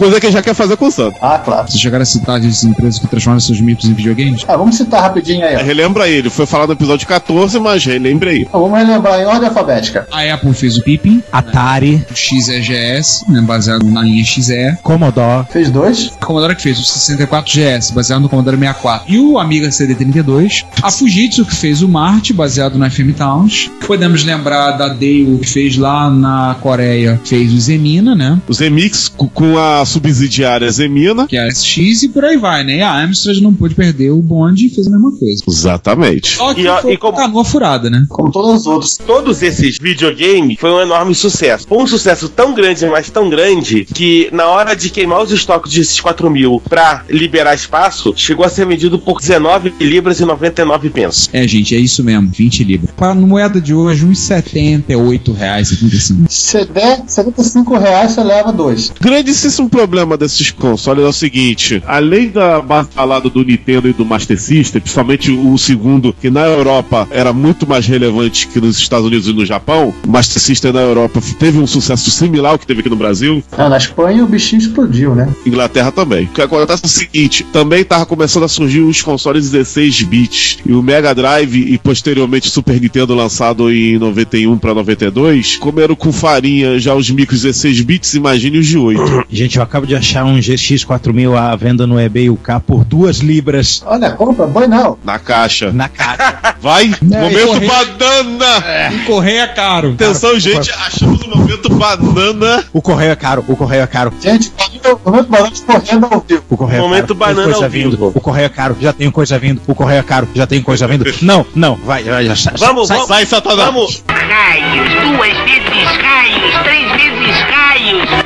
F: Coisa que ele já quer fazer com o Sander.
D: Ah, claro.
H: Vocês chegaram a citar as empresas que transformam seus mitos em videogames?
D: Ah, vamos citar rapidinho aí, ó.
F: Relembra ele, foi falado no episódio 14, mas relembre aí.
D: Então, vamos relembrar em ordem alfabética.
H: A Apple fez o Pippin,
B: Atari,
H: o XEGS, né, baseado na linha XE.
B: Commodore,
D: Fez dois.
H: A Commodore que fez o 64GS, baseado no Commodore 64. E o Amiga CD32. A Fujitsu que fez o Mart, baseado no FM Towns. Podemos lembrar da Dale que fez lá na Coreia, fez o Zemina, né?
F: Os remix cu- com a subsidiária Zemina.
H: Que é a SX e por aí vai, né? E a Amstrad não pôde perder o bonde e fez a mesma coisa.
F: Exatamente.
H: Só que
G: E,
H: foi
G: e como-
H: canoa furada, né?
D: Como todos os outros.
G: Todos esses videogames foi um enorme sucesso. Foi um sucesso tão grande, mas tão grande, que na hora de queimar os estoques desses 4 mil pra liberar espaço, chegou a ser vendido por 19 libras e 99 pence.
H: É, gente, é isso mesmo, 20 libras. Para moeda de hoje, uns 78 reais, 75.
D: Se der 75 reais, você leva dois.
F: Grandíssimo problema desses consoles é o seguinte: além da batalhada do Nintendo e do Master System, principalmente o segundo, que na Europa era muito mais relevante que nos Estados Unidos e no Japão, o Master System na Europa teve um sucesso similar ao que teve aqui no Brasil,
D: Ah, na Espanha o bichinho explodiu, né?
F: Inglaterra também. O que acontece é o seguinte: também tava começando a surgir os consoles 16 bits e o Mega Drive e posteriormente o Super Nintendo lançado em 91 para 92 comeram com farinha já os micros 16 bits, imagine os de 8.
B: Gente, eu acabo de achar um GX4000 à venda no eBay UK por duas libras
D: Olha, compra, boi não.
F: na caixa.
B: na caixa.
F: Vai!
H: Não,
F: momento
H: corre-
F: banana!
H: E correia caro.
F: Atenção, gente, achamos o momento banana.
B: O correio é caro, o correio é caro.
D: Gente, o momento balanço correndo ao vivo.
B: O correio
G: Momento
B: é caro.
G: banana
B: tem coisa
G: ao
B: vindo.
G: vivo.
B: O correio é caro, já tenho coisa vindo. O correio é caro, já tenho coisa vindo. Não, não, vai, vai, já sai.
G: Vamos,
B: sai,
G: vamos,
F: Sai, Satanás!
G: vamos!
I: Raios, duas vezes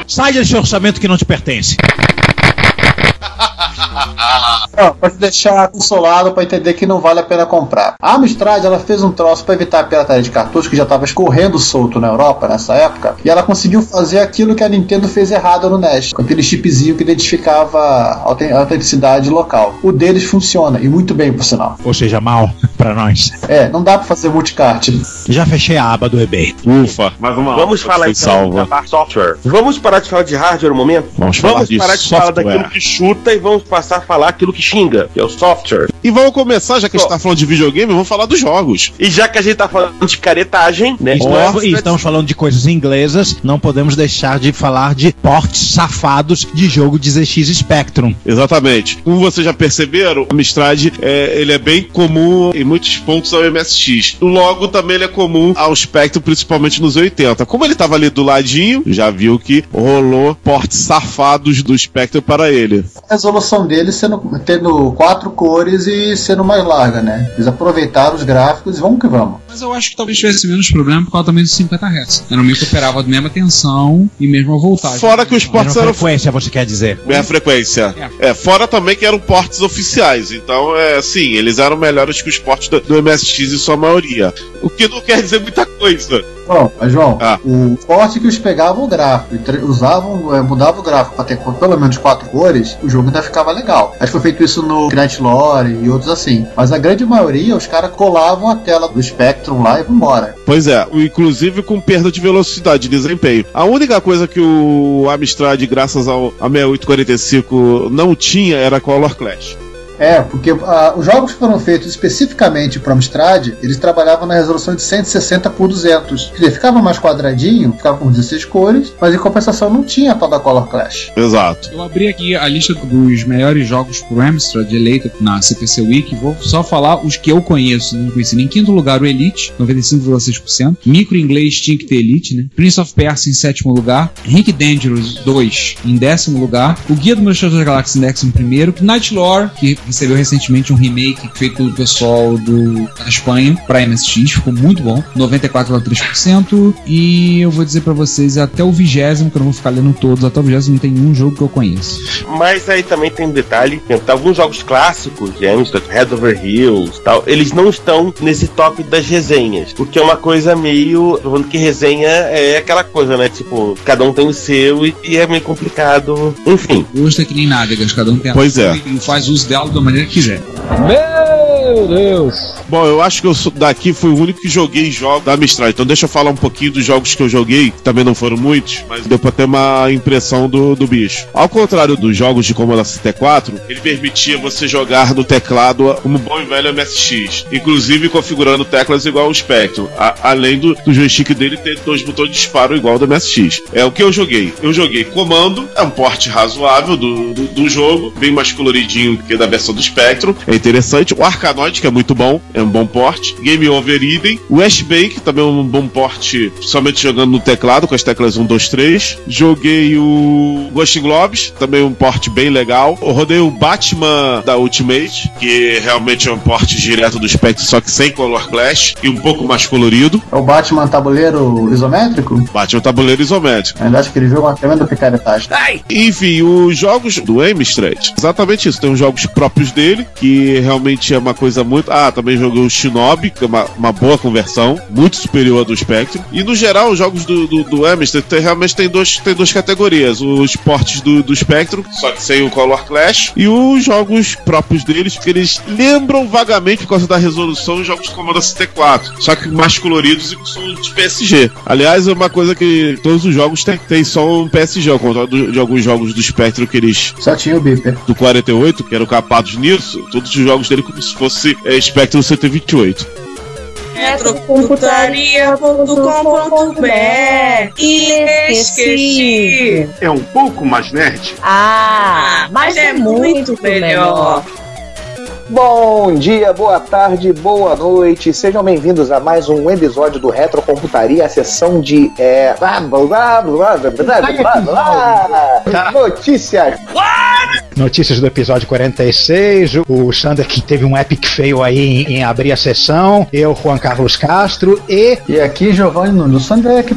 B: sai desse orçamento que não te pertence.
D: Ó, pra te deixar consolado pra entender que não vale a pena comprar. A Amstrad ela fez um troço pra evitar a pirataria de cartucho que já tava escorrendo solto na Europa nessa época. E ela conseguiu fazer aquilo que a Nintendo fez errado no NES, com aquele chipzinho que identificava a auten- a autenticidade local. O deles funciona e muito bem, por sinal.
B: Ou seja, mal pra nós.
D: É, não dá pra fazer multicart.
B: Já fechei a aba do eBay.
F: Ufa, mais uma
G: Vamos
F: aula
G: falar então
F: salva.
G: da software. Vamos parar de falar de hardware um momento?
F: Vamos falar de
G: parar de falar daquilo que chuta e vamos passar a falar aquilo que xinga, que é o software.
F: E vamos começar, já que a gente tá falando de videogame, vamos falar dos jogos.
G: E já que a gente tá falando de caretagem, né?
B: Estamos,
G: Ó,
B: e estamos falando de coisas inglesas, não podemos deixar de falar de portes safados de jogo de ZX Spectrum.
F: Exatamente. Como vocês já perceberam, o Amstrad é, ele é bem comum em muitos pontos ao MSX. Logo, também ele é comum ao Spectrum, principalmente nos 80. Como ele tava ali do ladinho, já viu que rolou portes safados do Spectrum para ele.
D: A resolução dele sendo, tendo quatro cores e sendo mais larga, né? Eles aproveitaram os gráficos e vamos que vamos.
H: Mas eu acho que talvez tivesse menos problema por causa também dos 50 Hz. Era um meio que operava a mesma tensão e mesma voltagem.
F: Fora que os portes
B: Mesma
F: eram
B: frequência, você quer dizer.
F: Meia frequência. É, fora também que eram portes oficiais. Então, é assim, eles eram melhores que os portes do, do MSX em sua maioria. O que não quer dizer muita coisa.
D: Bom, mas João,
F: Ah.
D: o forte que eles pegavam o gráfico e usavam, é, mudavam o gráfico para ter pelo menos quatro cores, o jogo ainda ficava legal. Acho que foi feito isso no Grant Lore e outros assim. Mas a grande maioria, os caras colavam a tela do Spectrum lá e vambora.
F: Pois é, inclusive com perda de velocidade, de desempenho. A única coisa que o Amstrad, graças ao a 6845, não tinha era Color Clash.
D: É, porque ah, os jogos que foram feitos especificamente para Amstrad, eles trabalhavam na resolução de 160 por 200. Quer dizer, ficava mais quadradinho, ficava com 16 cores, mas em compensação não tinha a tal da Color Clash.
F: Exato.
H: Eu abri aqui a lista dos melhores jogos pro Amstrad eleita na CPC Week. Vou só falar os que eu conheço. Não conheci. Em quinto lugar, o Elite, 95,6%. Micro inglês tinha que ter Elite, né? Prince of Persia em sétimo lugar. Rick Dangerous 2 em décimo lugar. O Guia do Mochileiro da Galáxia em décimo primeiro. Night Lore, que recebeu recentemente um remake feito pelo pessoal do, da Espanha pra MSX. Ficou muito bom. 94,3%. E eu vou dizer pra vocês até o vigésimo, que eu não vou ficar lendo todos, até o vigésimo não tem um jogo que eu conheço.
G: Mas aí também tem um detalhe, tem alguns jogos clássicos de Amstrad, Head Over Heels tal, eles não estão nesse top das resenhas, porque é uma coisa meio, falando que resenha é aquela coisa, né, tipo, cada um tem o seu e, e é meio complicado, enfim.
H: Hoje é que nem nádegas, cada um tem a
F: Pois é.
H: e faz uso dela da maneira que quiser. Bé!
K: Meu Deus!
F: Bom, eu acho que eu daqui fui o único que joguei jogos da Amstrad. Então deixa eu falar um pouquinho dos jogos que eu joguei, que também não foram muitos, mas deu pra ter uma impressão do, do bicho. Ao contrário dos jogos de Commodore 64, ele permitia você jogar no teclado como bom e velho MSX, inclusive configurando teclas igual ao Spectrum, a- além do, do joystick dele ter dois botões de disparo igual ao do MSX. É o que eu joguei. Eu joguei Comando, é um porte razoável do, do, do jogo, bem mais coloridinho que da versão do Spectrum, é interessante. O Arkanoid, que é muito bom, é um bom porte. Game Over Eden. O Ashbake, também é um bom porte, somente jogando no teclado, com as teclas 1, 2, 3. Joguei o Ghost Globes, também um porte bem legal. Eu rodei o Batman da Ultimate, que realmente é um porte direto do Spectrum, só que sem Color Clash e um pouco mais colorido.
D: É o Batman tabuleiro isométrico?
F: Batman tabuleiro isométrico.
D: Ainda acho que ele jogo é uma tremenda picaretagem.
F: Enfim, os jogos do Amstrad, exatamente isso. Tem os jogos próprios dele, que realmente é uma coisa muito. Ah, também joguei o Shinobi, que é uma, uma boa conversão, muito superior à do Spectrum. E no geral, os jogos do, do, do tem- realmente tem, dois, tem duas categorias: os portes do, do Spectrum, só que sem o Color Clash, e os jogos próprios deles, que eles lembram vagamente, por causa da resolução, os jogos do Commodore 64, só que mais coloridos e com som de PSG. Aliás, é uma coisa que todos os jogos têm, têm som PSG, ao contrário de alguns jogos do Spectrum que eles
D: Só tinha o Beeper.
F: do 48, que eram capados nisso, todos os jogos dele como se fosse é, Spectrum 128.
L: Retrocomputaria.com.br Esqueci.
E: É um pouco mais nerd.
L: Ah, mas é muito melhor.
K: Bom dia, boa tarde, boa noite. Sejam bem-vindos a mais um episódio do Retrocomputaria, a sessão de é, blá, blá, blá, blá, blá, blá, blá, blá, notícias.
B: Notícias do episódio 46. O Sander que teve um epic fail aí em, em abrir a sessão. Eu, Juan Carlos Castro e.
D: E aqui, Giovanni Nunes. O Sandro é que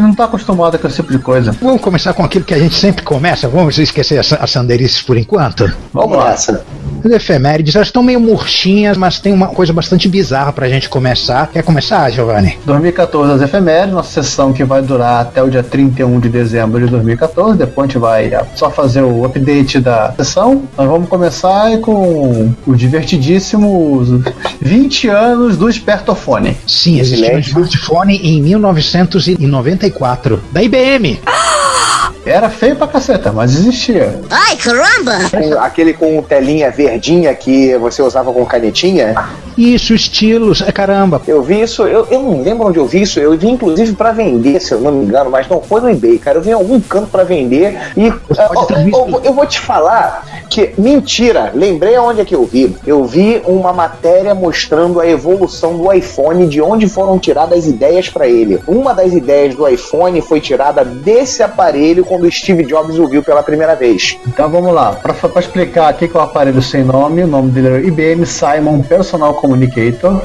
D: não tá acostumado com esse tipo de coisa.
B: Vamos começar com aquilo que a gente sempre começa. Vamos esquecer as, as sanderices por enquanto.
K: Vamos nessa.
B: As efemérides, elas estão meio murchinhas, mas tem uma coisa bastante bizarra pra gente começar. Quer começar, Giovanni?
D: 2014, as efemérides, nossa sessão que vai durar até o dia 31 de dezembro de 2014. Depois a gente vai só fazer o update da sessão. Nós vamos começar com o divertidíssimo 20 anos do Espertofone.
B: Sim, existiu um smartphone em 1994, da IBM.
D: Era feio pra caceta, mas existia.
M: Ai, caramba!
K: Com- aquele com telinha verdinha que você usava com canetinha.
B: Isso, estilos, é caramba.
K: Eu vi isso, eu, eu não lembro onde eu vi isso. Eu vi inclusive pra vender, se eu não me engano, mas não foi no eBay, cara. Eu vi em algum canto pra vender e
B: pode ter
K: eu, eu- vou te falar que mentira. Lembrei onde é que eu vi. Eu vi uma matéria mostrando a evolução do iPhone, de onde foram tiradas ideias pra ele. Uma das ideias do iPhone foi tirada desse aparelho quando o Steve Jobs o viu pela primeira vez.
D: Então vamos lá, pra explicar aqui que é o aparelho sem nome, o nome dele era IBM Simon Personal Communicator.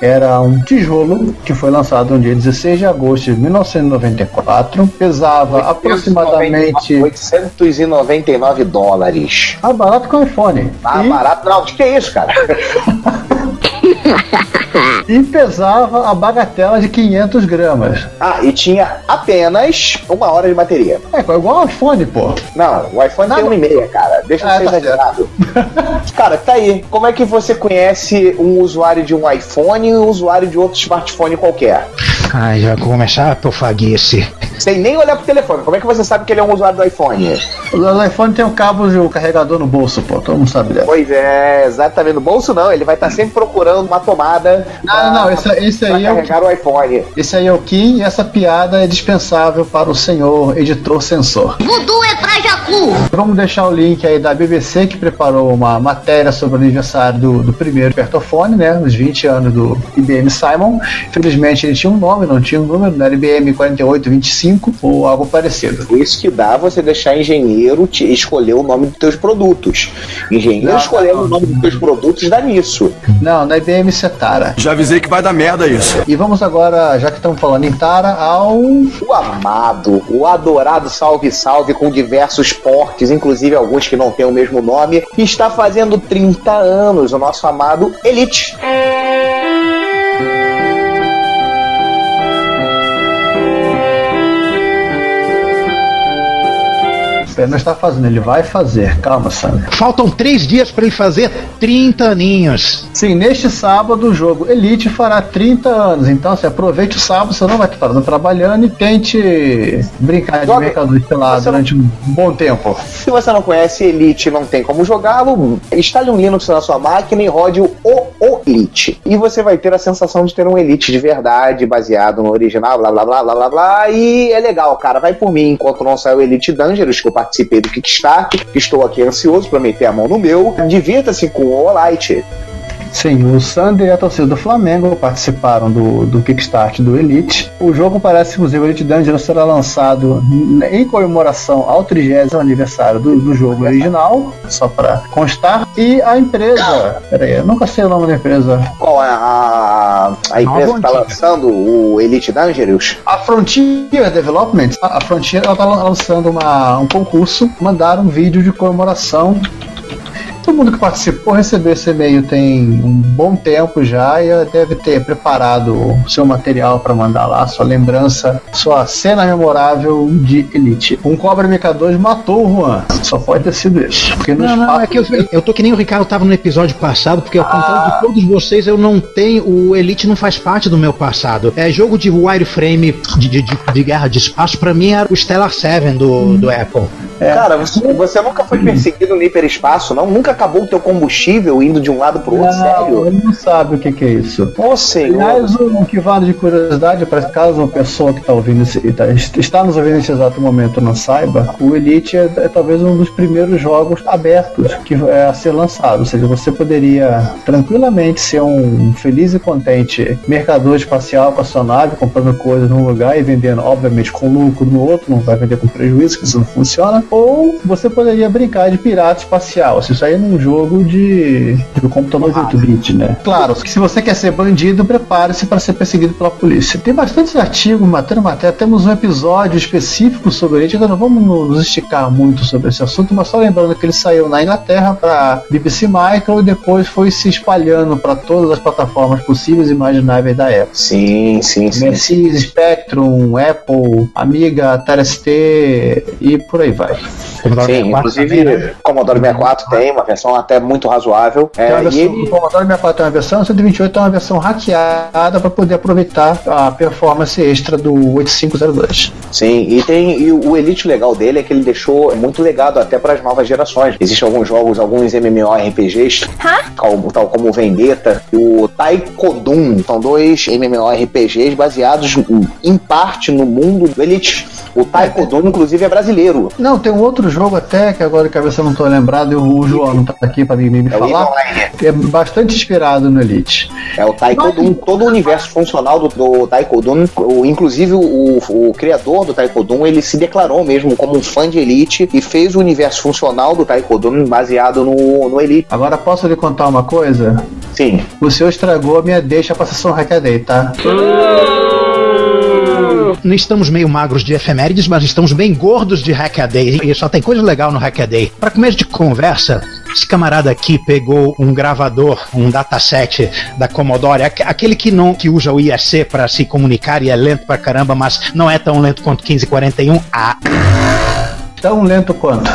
D: Era um tijolo que foi lançado no dia 16 de agosto de 1994. Pesava aproximadamente.
K: 899 dólares.
D: Ah, barato com iPhone.
K: Ah,
D: E-
K: barato não, o que é isso, cara?
D: E pesava a bagatela de 500 gramas.
K: Ah, e tinha apenas uma hora de bateria.
D: É, igual o iPhone, pô.
K: Não, o iPhone
D: Nada.
K: tem uma e meia, cara. Deixa
D: Ah,
K: de ser
D: tá
K: exagerado. cara, tá aí. Como é que você conhece um usuário de um iPhone e um usuário de outro smartphone qualquer?
B: Ai, já começar a tofaguice.
K: Sem nem olhar pro telefone. Como é que você sabe que ele é um usuário do iPhone?
D: O iPhone tem o cabo de o carregador no bolso, pô. Todo mundo sabe dessa.
K: Pois é, exatamente. No bolso não, ele vai estar sempre procurando uma tomada.
D: Não, não, não, esse, esse aí é o
K: carregar o iPhone.
D: Esse aí é o Kim e essa piada é dispensável para o senhor editor censor.
I: Voodoo é pra Jacu.
D: Vamos deixar o link aí da BBC que preparou uma matéria sobre o aniversário do, do primeiro Pertofone, né? Os 20 anos do IBM Simon. Infelizmente ele tinha um nome, não tinha um número, era IBM 4825 ou algo parecido.
K: Por isso que dá você deixar engenheiro te escolher o nome dos teus produtos. Engenheiro
D: Não,
K: escolhendo
D: não.
K: o nome dos teus produtos dá nisso.
D: Não, na IBM Setara.
M: Já avisei que vai dar merda isso.
D: E vamos agora, já que estamos falando em Tara, ao.
K: O amado, o adorado Salve Salve com diversos portes, inclusive alguns que não têm o mesmo nome, que está fazendo 30 anos, o nosso amado Elite.
D: Não está fazendo, ele vai fazer. Calma, Sam.
B: Faltam três dias para ele fazer 30 aninhos.
D: Sim, neste sábado o jogo Elite fará 30 anos. Então, assim, aproveite o sábado, você não vai estar trabalhando e tente brincar de
K: Joga-
D: mercado sei lá,
K: Você não-
D: durante um bom tempo.
K: Se você não conhece Elite e não tem como jogá-lo, instale um Linux na sua máquina e rode o O Elite. E você vai ter a sensação de ter um Elite de verdade, baseado no original, blá blá blá blá blá blá. E é legal, cara. Vai por mim enquanto não sai o Elite Dangerous, que eu participei do Kickstart. Estou aqui ansioso para meter a mão no meu. Divirta-se com o Olite.
D: Sim, o Sander e a torcida do Flamengo participaram do, do Kickstart do Elite. O jogo parece, inclusive, o Elite Dungeon será lançado em comemoração ao 30 aniversário do, do jogo original, só para constar. E a empresa, peraí, eu nunca sei o nome da empresa.
K: Qual é a, a empresa que está lançando o Elite Dangerous?
D: A Frontier Development, a a Frontier ela tá lan- lançando uma, um concurso, mandaram um vídeo de comemoração. Todo mundo que participou recebeu esse e-mail tem um bom tempo já e deve ter preparado o seu material para mandar lá, sua lembrança, sua cena memorável de Elite. Um Cobra MK2 matou o Juan. Só pode ter sido isso. Porque
B: Não, não, é que eu, eu tô que nem o Ricardo tava no episódio passado, porque ao contrário de todos vocês, eu não tenho. O Elite não faz parte do meu passado. É jogo de wireframe de, de, de, de guerra de espaço, pra mim era o Stellar 7 do, do Apple.
K: Cara, você, você nunca foi perseguido no hiperespaço, não? Nunca acabou o teu combustível indo de um lado pro outro,
D: Não,
K: sério?
D: ele não sabe o que, que é isso.
K: Ô, senhor.
D: Aliás, o que vale de curiosidade, para caso uma pessoa que está ouvindo esse, tá- está nos ouvindo nesse exato momento não saiba, o Elite é, é talvez um dos primeiros jogos abertos que é a ser lançado. Ou seja, você poderia tranquilamente ser um feliz e contente mercador espacial com a sua nave, comprando coisas num lugar e vendendo, obviamente, com lucro no outro, não vai vender com prejuízo, que isso não funciona. Ou você poderia brincar de pirata espacial. Isso aí num jogo de, de computador de 8-bit, né? Claro, se você quer ser bandido, prepare-se para ser perseguido pela polícia. Tem bastantes artigos, matéria, matéria. Temos um episódio específico sobre ele. Ainda não vamos nos esticar muito sobre esse assunto, mas só lembrando que ele saiu na Inglaterra para BBC Micro e depois foi se espalhando para todas as plataformas possíveis e imagináveis da Apple.
K: Sim, sim, sim.
D: Mercedes, Spectrum, Apple, Amiga, Atari ST e por aí vai. Yeah.
K: Sim, inclusive, Commodore 64 tem uma versão até muito razoável. É,
D: uma
K: e
D: versão,
K: ele,
D: O Commodore 64 tem uma versão, o 128 tem uma versão hackeada para poder aproveitar a performance extra do 8502.
K: sim, e tem e o Elite legal dele é que ele deixou muito legado até para as novas gerações. Existem alguns jogos, alguns MMORPGs, tal, tal como o Vendetta e o Taikodun. São dois MMORPGs baseados em- em parte no mundo do Elite. O Taikodun, inclusive, é brasileiro.
D: Não, tem um outro jogo até que agora de cabeça eu não tô lembrado e o João não tá aqui para me, me
K: É
D: falar. Que é bastante inspirado no Elite.
K: É o Taikodun, todo o universo funcional do, do Taikodun, o, inclusive o, o criador do Taikodun, ele se declarou mesmo como um fã de Elite e fez o universo funcional do Taikodun baseado no, no Elite.
D: Agora posso lhe contar uma coisa?
K: Sim.
D: O senhor estragou a minha deixa pra sessão Hackaday, tá?
B: Não estamos meio magros de efemérides, mas estamos bem gordos de Hackaday. E só tem coisa legal no Hackaday. Para começo de conversa, esse camarada aqui pegou um gravador, um dataset da Commodore, aqu- aquele que não que usa o ISC para se comunicar e é lento pra caramba, mas não é tão lento quanto 1541. Ah,
D: Tão lento quanto.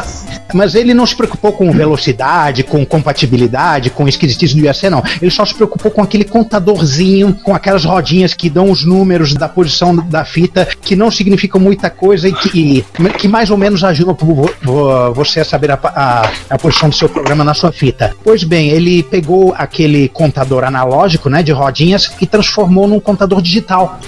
B: Mas ele não se preocupou com velocidade, com compatibilidade, com esquisitice do IAC, não. Ele só se preocupou com aquele contadorzinho, com aquelas rodinhas que dão os números da posição da fita, que não significam muita coisa e que, que mais ou menos ajudam vo- vo- você a saber a, a- a posição do seu programa na sua fita. Pois bem, ele pegou aquele contador analógico, né, de rodinhas, e transformou num contador digital.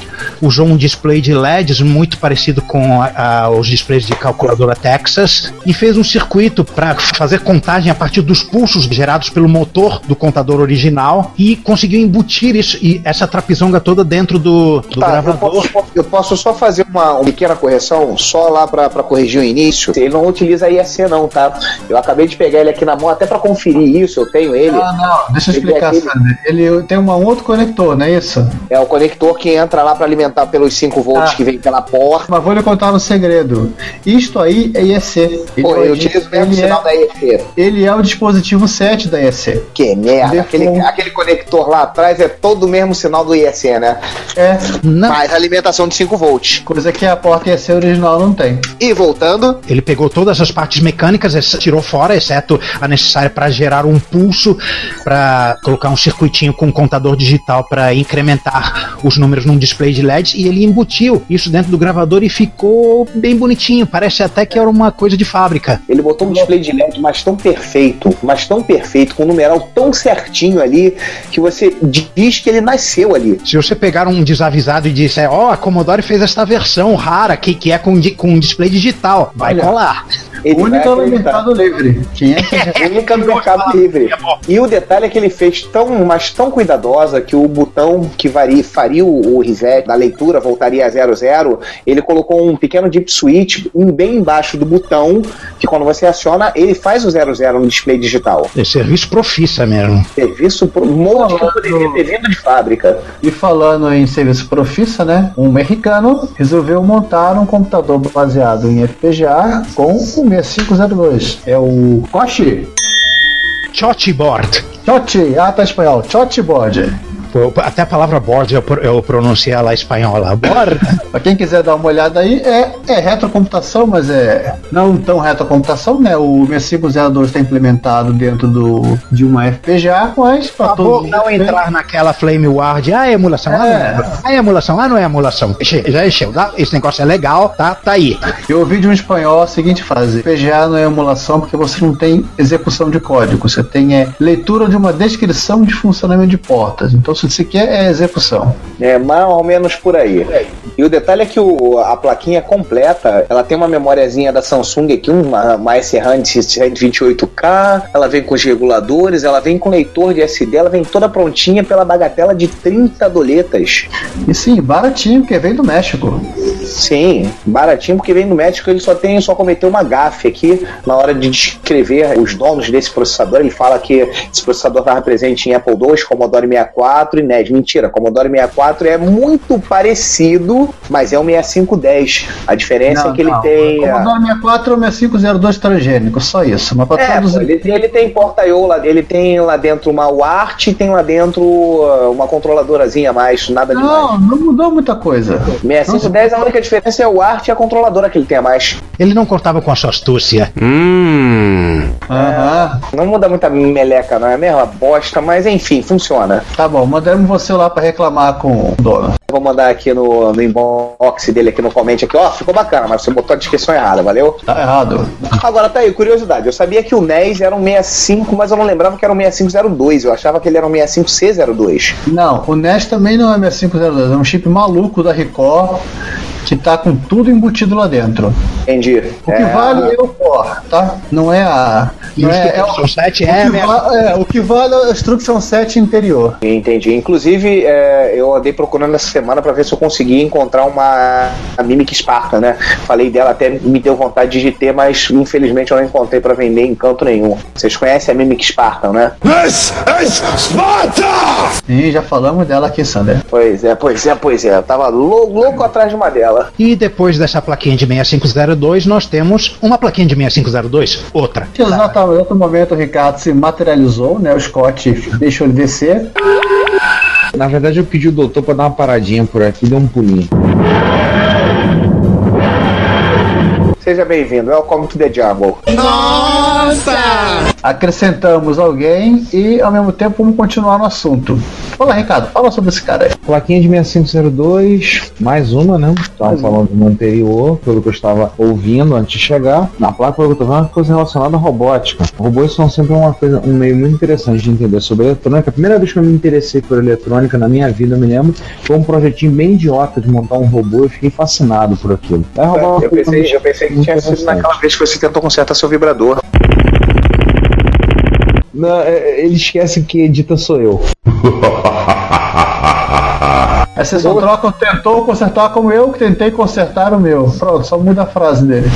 B: Usou um display de LEDs muito parecido com a- os displays de calculadora Texas e fez um circuito para fazer contagem a partir dos pulsos gerados pelo motor do contador original e conseguiu embutir isso e essa trapizonga toda dentro do, do
K: Tá, eu
B: gravador.
K: posso, eu posso só fazer uma, uma pequena correção, só lá pra, pra corrigir o início. Ele não utiliza IEC, não, tá? Eu acabei de pegar ele aqui na mão até pra conferir isso, eu tenho ele.
D: Ah, não, deixa eu
K: Ele é
D: explicar,
K: aquele-
D: Sander. Ele tem uma, um outro conector, não é isso?
K: É o conector que entra lá pra alimentar pelos 5 volts
D: Ah.
K: que vem pela porta.
D: Mas vou lhe contar um segredo. Isto aí é IEC. Ele,
K: Pô, eu utilizo o mesmo
D: ele
K: sinal
D: é,
K: da IEC.
D: ele é o dispositivo 7 da IEC.
K: Que merda.
D: Defon-
K: Aquele, aquele conector lá atrás é todo o mesmo sinal do IEC, né?
D: É,
K: Mais alimentação de 5 volts.
D: coisa que a porta IEC original não tem.
K: E voltando,
B: Ele pegou todas as partes mecânicas, tirou fora, exceto a necessária para gerar um pulso, para colocar um circuitinho com um contador digital para incrementar os números num display de LEDs, e ele embutiu isso dentro do gravador e ficou bem bonitinho. Parece até que era uma coisa de fábrica.
K: ele botou um display de LED, mas tão perfeito, mas tão perfeito, com um numeral tão certinho ali, que você diz que ele nasceu ali.
B: Se você pegar um desavisado e disser, ó, a Commodore fez esta versão rara que, que é com, com um display digital, vai
D: Olha.
B: colar.
K: Ele
D: Única no mercado livre. Quem é que
K: Única no Mercado Livre. E o detalhe é que ele fez tão, mas tão cuidadosa que o botão que varia, faria o, o reset da leitura, voltaria a 00, ele colocou um pequeno deep switch em- bem embaixo do botão, que quando você aciona, ele faz o 00 no display digital.
B: É serviço profissa mesmo.
K: Serviço pro molde que poderia ter vindo de fábrica.
D: E falando em serviço profissa, né? Um mexicano resolveu montar um computador baseado em FPGA com o 6502. É o Koshi.
B: Chochboard.
D: Chochi, ah, tá em espanhol. Chochiboard.
B: Até a palavra board eu, pro- eu pronunciei ela espanhola. Board.
D: Pra quem quiser dar uma olhada aí, é, é retrocomputação, mas é não tão retrocomputação, né? O 6502 está implementado dentro do, de uma FPGA, mas para
B: Por favor,
D: todo
B: não entrar naquela flame ward. Ah, é emulação. Ah, não é. Ah, é emulação. Ah, não é emulação. Enche- Já encheu. tá? Esse negócio é legal, tá? Tá aí.
D: Eu ouvi de um espanhol a seguinte frase: FPGA não é emulação porque você não tem execução de código, você tem é, leitura de uma descrição de funcionamento de portas. Então, se você quer, é execução.
K: É mais ou menos por aí. E o detalhe é que o- a plaquinha completa, ela tem uma memóriazinha da Samsung aqui, uma, uma S-RAM de 128K, ela vem com os reguladores, ela vem com leitor de SD, ela vem toda prontinha pela bagatela de 30 doletas.
D: E sim, baratinho, porque vem do México.
K: Sim, baratinho, porque vem do México, ele só tem, só cometeu uma gafe aqui na hora de descrever os donos desse processador. Ele fala que esse processador estava presente em Apple II, Commodore 64 e NES. Mentira, Commodore 64 é muito parecido, mas é um 6510. A diferença é que ele tem.
D: O
K: a-
D: Commodore 64 é o 6502 transgênico, só isso. Mas para
K: É, ele, ele tem porta IO lá, ele tem lá dentro uma UART e tem lá dentro uh, uma controladorazinha a mais, nada demais.
D: Não, não mudou muita coisa.
K: 6510, a única diferença é o ART e a controladora que ele tem a mais.
B: Ele não contava com a sua astúcia.
M: Hum.
D: Aham.
K: Não muda muita meleca, não é mesmo? Uma bosta, mas enfim, funciona.
D: Tá bom, mandamos você lá para reclamar com o dono.
K: Vou mandar aqui no, no inbox dele, aqui no comente aqui, ó, ficou bacana, mas você botou a descrição errada, valeu?
D: Tá errado.
K: Agora tá aí, curiosidade, eu sabia que o NES era um 65, mas eu não lembrava que era um 6502, eu achava que ele era um 65C02.
D: Não, o NES também não é 6502, é um chip maluco da Record que tá com tudo embutido lá dentro.
K: Entendi.
D: O que vale é o core, tá? Não é a. Não é, é, o,
B: Instruction 7
D: o
B: é,
D: que
B: mesmo.
D: va- é, o que vale é a Instruction 7 interior.
K: Entendi. Inclusive, é, eu andei procurando essa semana pra ver se eu conseguia encontrar uma a Mimic Sparta, né? Falei dela, até me deu vontade de ter, mas infelizmente eu não encontrei pra vender em canto nenhum. Vocês conhecem a Mimic Sparta, né?
M: This is Sparta!
D: Sim, já falamos dela aqui, Sander.
K: Pois é, pois é, pois é. Eu tava lou- louco atrás de uma dela.
B: E depois dessa plaquinha de 6502, nós temos uma plaquinha de 6502, outra.
D: Exatamente, em outro momento o Ricardo se materializou, né? O Scott deixou ele descer.
C: Na verdade, eu pedi o doutor pra dar uma paradinha por aqui dar um pulinho.
K: Seja bem-vindo. Welcome to the jungle.
D: Nossa! Acrescentamos alguém e ao mesmo tempo vamos continuar no assunto. Fala, Ricardo, fala sobre esse cara aí.
C: Plaquinha de 6502, mais uma, né? Estava falando no anterior, pelo que eu estava ouvindo antes de chegar. Na placa, pelo que eu tô vendo, é uma coisa relacionada à robótica. Robôs são sempre uma coisa, um meio muito interessante de entender sobre eletrônica. A primeira vez que eu me interessei por eletrônica na minha vida, eu me lembro, foi um projetinho bem idiota de montar um robô. Eu fiquei fascinado por aquilo. Aí, robô,
K: Eu pensei, eu pensei que tinha sido naquela vez que você tentou consertar seu vibrador.
C: Não, é, ele esquece que edita sou eu.
D: Aí vocês trocam, tentou consertar como eu, que tentei consertar o meu. Pronto, só muda a frase dele.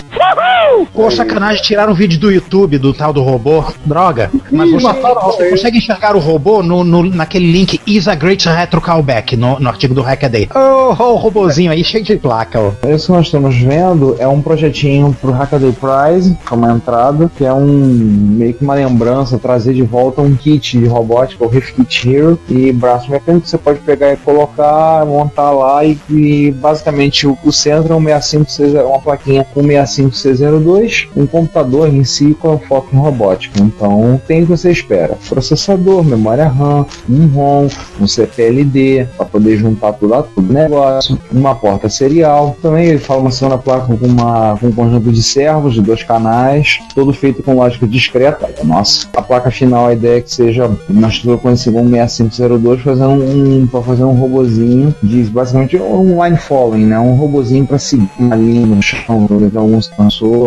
B: Pô, sacanagem, tiraram um vídeo do YouTube do tal do robô. Droga. Mas
D: Ih,
B: você,
D: mataram o
B: você consegue enxergar o robô no, no- naquele link Is a Great Retro Callback no, no artigo do Hackaday. Oh, oh, o robozinho aí cheio de placa, ó.
C: Esse que nós estamos vendo é um projetinho pro Hackaday Prize, como entrada, que é um meio que uma lembrança, trazer de volta um kit de robótica, o Rift Kit Hero, e braço mecânico que você pode pegar e colocar, montar lá, e, e basicamente o, o centro é um 656, é uma plaquinha com 65602, um computador em si com foco em robótica. Então tem o que você espera: processador, memória RAM, um ROM, um CPLD, para poder juntar tudo a tudo negócio, uma porta serial. Também ele fala uma segunda placa com, uma, com um conjunto de servos de dois canais, todo feito com lógica discreta. Nossa, a placa final, a ideia é que seja, nós conhecemos como 6502, fazendo um, para fazer um robozinho de basicamente um line following, né? Um robozinho para seguir uma linha no chão, levar algum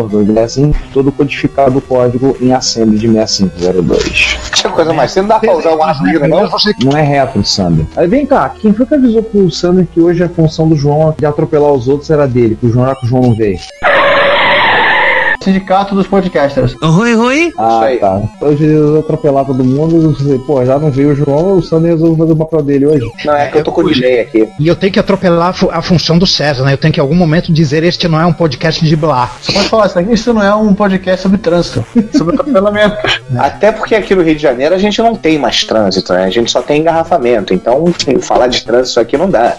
C: dois assim, todo codificado o código em assembly de 6502.
K: Tinha coisa mais. Você não dá pra usar o Arduino, não?
C: Não é retro, Sander. Aí vem cá, quem foi que avisou pro Sander que hoje a função do João de atropelar os outros era dele, que o João era que o João não veio?
D: Sindicato dos podcasters.
C: Oi, oi. Ah,
K: aí.
C: tá. Hoje eles atropelar todo mundo, eu falei, pô, já não veio o João, o Sander resolveu fazer o papel dele hoje.
K: Não, é que eu tô com o delay aqui.
B: E eu tenho que atropelar a fu- a função do César, né? Eu tenho que em algum momento dizer este não é um podcast de blá.
D: Você pode falar isso aqui, isso não é um podcast sobre trânsito, sobre atropelamento.
K: Até porque aqui no Rio de Janeiro a gente não tem mais trânsito, né? A gente só tem engarrafamento. Então, falar de trânsito aqui não dá.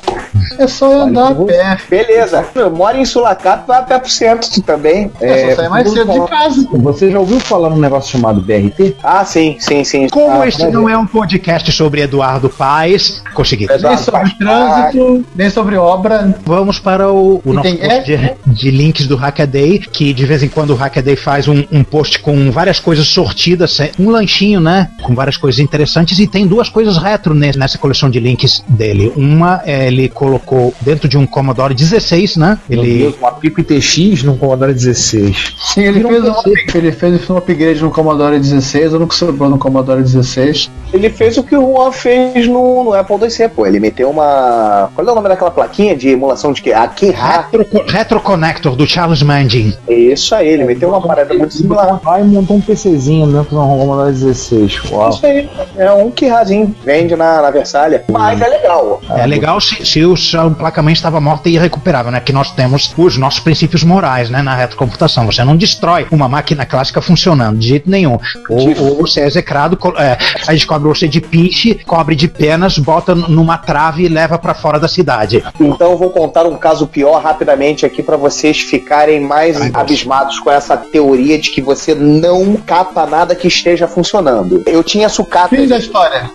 D: É só andar a pé.
K: Beleza. Eu moro em Sulacap, vai a pé pro centro também.
D: É, só sai mais cedo de casa.
C: Você já ouviu falar num negócio chamado BRT?
K: Ah, sim, sim, sim.
B: Como
K: Ah,
B: este não é um podcast sobre Eduardo Paes, consegui.
D: Nem sobre trânsito, nem sobre obra.
B: Vamos para o, o nosso
D: tem
B: post de, de links do Hackaday, que de vez em quando o Hackaday faz um, um post com várias coisas sortidas, é, um lanchinho, né? Com várias coisas interessantes, e tem duas coisas retro ne- nessa coleção de links dele. Uma, é, ele colocou dentro de um Commodore 16, né?
C: Meu
B: Ele.
C: Deus, uma PIP TX num Commodore 16.
D: Sim, ele fez, um, ele fez um upgrade no Commodore 16, eu nunca sobrou no Commodore 16.
K: Ele fez o que o Juan fez no, no Apple IIc, pô. Ele meteu uma. Qual é o nome daquela plaquinha de emulação de quê? A Kira.
B: Retro, Retro Connector do Charles Mangin.
K: Isso aí, ele meteu uma parada muito similar.
C: Vai e montou um PCzinho dentro do Commodore 16. Uau.
K: Isso aí, é um Kirazinho. Vende na, na Versalha. Mas é legal.
B: É legal se, se o seu placa-mãe estava morta e irrecuperável, né? Que nós temos os nossos princípios morais, né? Na retrocomputação. Você não destrói uma máquina clássica funcionando de jeito nenhum. Ou, ou você é execrado, é, aí descobre você de piche, cobre de penas, bota numa trave e leva pra fora da cidade.
K: Então eu vou contar um caso pior rapidamente aqui pra vocês ficarem mais abismados com essa teoria de que você não cata nada que esteja funcionando. Eu tinha sucata.
D: Fim da história.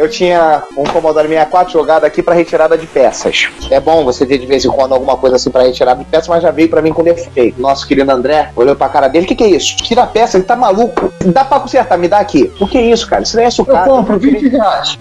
K: Eu tinha um Commodore 64 jogado aqui pra retirada de peças. É bom você ter de vez em quando alguma coisa assim pra retirada de peças, mas já veio pra mim com defeito. Nosso querido André olhou pra cara dele: o que, que é isso? Tira a peça, ele tá maluco. Dá pra consertar, me dá aqui. O que é isso, cara? Isso não é
D: Eu
K: sucata.
D: compro 20 reais.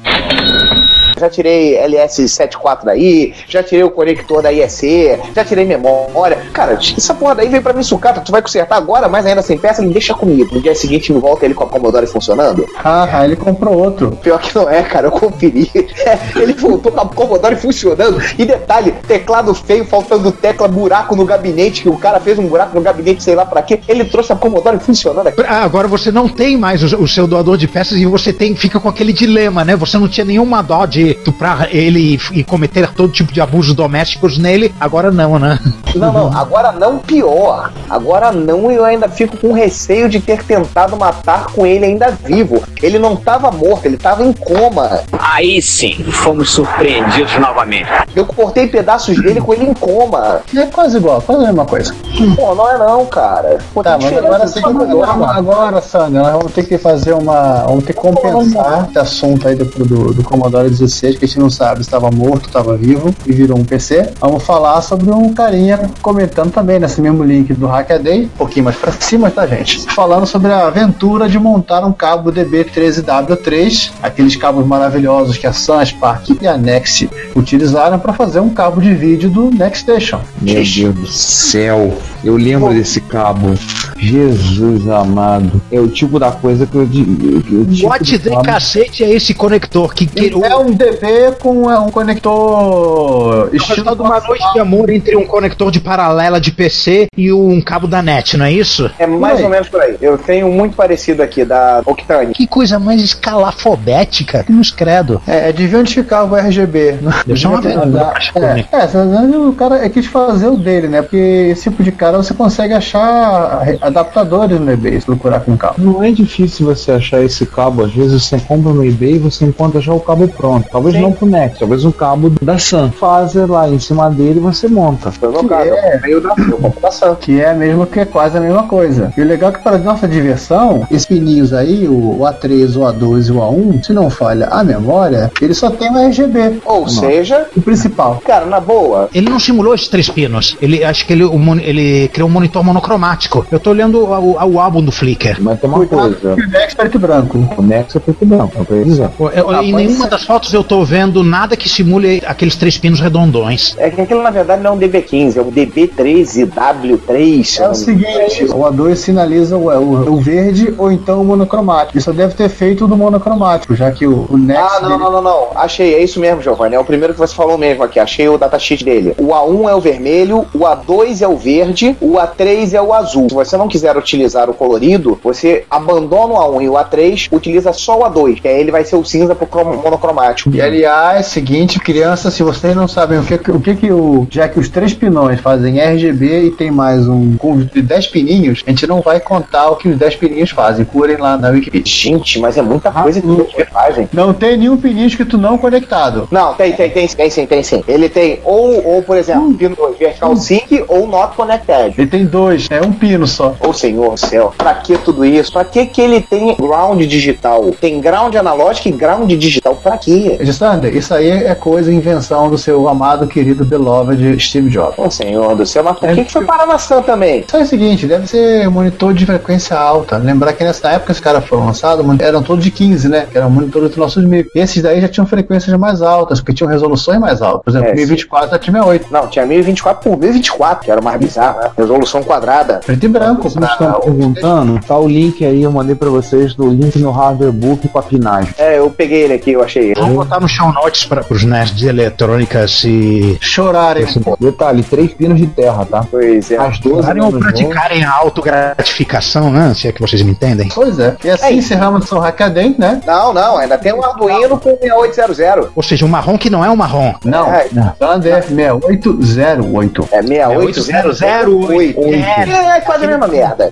K: Já tirei LS74 daí, já tirei o conector da IEC, já tirei memória. Cara, essa porra daí veio pra mim sucata, tu vai consertar agora, mas ainda sem peça, ele deixa comigo. No dia seguinte me volta ele com a Commodore funcionando.
D: Ah, ele comprou outro.
K: Pior que não é, cara, eu conferi. É, ele voltou com a Commodore funcionando. E detalhe, teclado feio, faltando tecla, buraco no gabinete, que o cara fez um buraco no gabinete, sei lá pra quê. Ele trouxe a Commodore funcionando aqui.
B: Ah, agora você não tem mais o, o seu doador de peças e você tem fica com aquele dilema, né? Você não tinha nenhuma dó de de estuprar ele e, e cometer todo tipo de abusos domésticos nele, agora não, né?
K: Não, não, agora não pior. Agora não, eu ainda fico com receio de ter tentado matar com ele ainda vivo. Ele não tava morto, ele tava em coma.
I: Aí sim, fomos surpreendidos novamente.
K: Eu cortei pedaços dele com ele em coma.
D: É quase igual, quase a mesma coisa.
K: Pô, não é não, cara. Pô,
D: Tá, mas agora,
K: de
D: agora, agora, Sandra, nós vamos ter que fazer uma. Vamos ter que compensar esse assunto aí do, do, do Commodore 16, que a gente não sabe se estava morto, estava vivo e virou um PC. Vamos falar sobre um carinha comentando também nesse mesmo link do Hackaday, um pouquinho mais pra cima, tá, gente? Falando sobre a aventura de montar um cabo DB13W3, aqueles cabos maravilhosos que a Sunspark e a Next utilizaram para fazer um cabo de vídeo do NextStation.
C: Meu Deus do céu, eu lembro desse cabo. Jesus amado. É o tipo da coisa que eu digo. Tipo
B: What
C: de
B: the
C: cabo-
B: cacete é esse conector? Que, que,
D: É um DB com é um conector
B: o resultado de uma noite de amor entre um conector de paralela de PC e um cabo da net, não é isso?
K: É mais ou menos por aí. Eu tenho muito parecido aqui da Octane.
B: Que coisa mais escalafobética, que nos credo.
D: É, é devia onde ficava o RGB.
B: Uma
D: devia ter-
B: aventura,
D: É, é, essa- o cara é quis fazer o dele, né? Porque esse tipo de cara você consegue achar adaptadores no eBay se procurar com calma.
C: Não é difícil você achar esse cabo. Às vezes você compra no eBay e você encontra já o cabo pronto. Talvez não pro Next, talvez um cabo da Sun. Faz lá em cima dele e você monta.
K: Foi caso,
D: é.
K: eu meio da eu compro da Sam.
D: Que é mesmo que é quase a mesma coisa. E o legal é que para nossa diversão, esses pininhos aí, o, o A3, o A2 e o A1, se não falha a memória, ele só tem o RGB.
K: Ou seja,
D: o principal.
K: Cara, na boa.
B: Ele não simulou esses três pinos. Ele acho que ele, o ele criou um monitor monocromático. Eu tô olhando o, o- o álbum do Flickr.
C: Mas tem uma coisa.
D: O Next preto e branco.
C: O Next é preto e branco, é o que eu ia dizer.
B: Eu- eu-
K: Ah,
B: em nenhuma
K: ser.
B: das fotos eu tô vendo nada que simule aqueles três pinos redondões.
K: É que aquilo na verdade não é um DB15, é um DB13W3.
D: É o seguinte, o A2 sinaliza o, o, o verde ou então o monocromático. Isso deve ter feito do monocromático, já que o, o Next.
K: Ah, não,
D: dele-
K: não, não, não. Achei, é isso mesmo, Giovanni. É o primeiro que você falou mesmo aqui. Achei o datasheet dele. O A1 é o vermelho, o A2 é o verde, o A3 é o azul. Se você não quiser utilizar o colorido, você abandona o A1 e o A3, utiliza só o A2, que aí ele vai ser o cinza pro crom- monocromático.
D: E aliás, seguinte, crianças, se vocês não sabem o que o que, que o. Já que os três pinões fazem RGB e tem mais um conjunto de 10 pininhos, a gente não vai contar o que os 10 pininhos fazem. Curem lá na Wikipedia.
K: Gente, mas é muita coisa que você fazem.
D: Não tem nenhum pininho escrito não conectado.
K: Não, tem, tem, tem, tem sim, tem sim. Ele tem ou, ou por exemplo, pino vertical sync ou not connected.
D: Ele tem dois, é um pino só.
K: Ô senhor do céu, pra que tudo isso? Pra que que ele tem ground digital? Tem ground analógico e ground digital, pra quê?
D: Sander, isso aí é coisa, invenção do seu amado, querido, beloved Steve Jobs.
K: Ô senhor do céu, mas por
D: É
K: que que foi parar na Sam também?
D: Só é o seguinte, deve ser monitor de frequência alta. Lembrar que nessa época esse cara foram lançados, eram todos de 15, né? Que eram monitores do nosso mil. Esses daí já tinham frequências mais altas, porque tinham resoluções mais altas. Por exemplo,
K: É,
D: 1024 já tinha 68.
K: Não, tinha 1024 por 1024, que era o mais bizarro, né? Resolução quadrada.
D: Preto e branco.
C: Como estão perguntando, tá o link aí, eu mandei pra vocês do link no hardware book com a pinagem.
K: É, eu peguei ele aqui, eu achei ele.
B: Vamos botar no show notes para os nerds de eletrônica se
D: Chorarem.
C: Detalhe, três pinos de terra, tá?
K: Pois é.
C: As 12
B: Usarem ou praticarem a autogratificação, né? Se é que vocês me entendem.
D: Pois é. E assim
K: Aí.
D: encerramos o Hackaday, né?
K: Não, não, ainda tem um Arduino com 6800.
B: Ou seja, um marrom que não é um marrom.
D: Não.
K: É.
D: Sander 6808.
K: É 68008. É, é quase a mesma merda.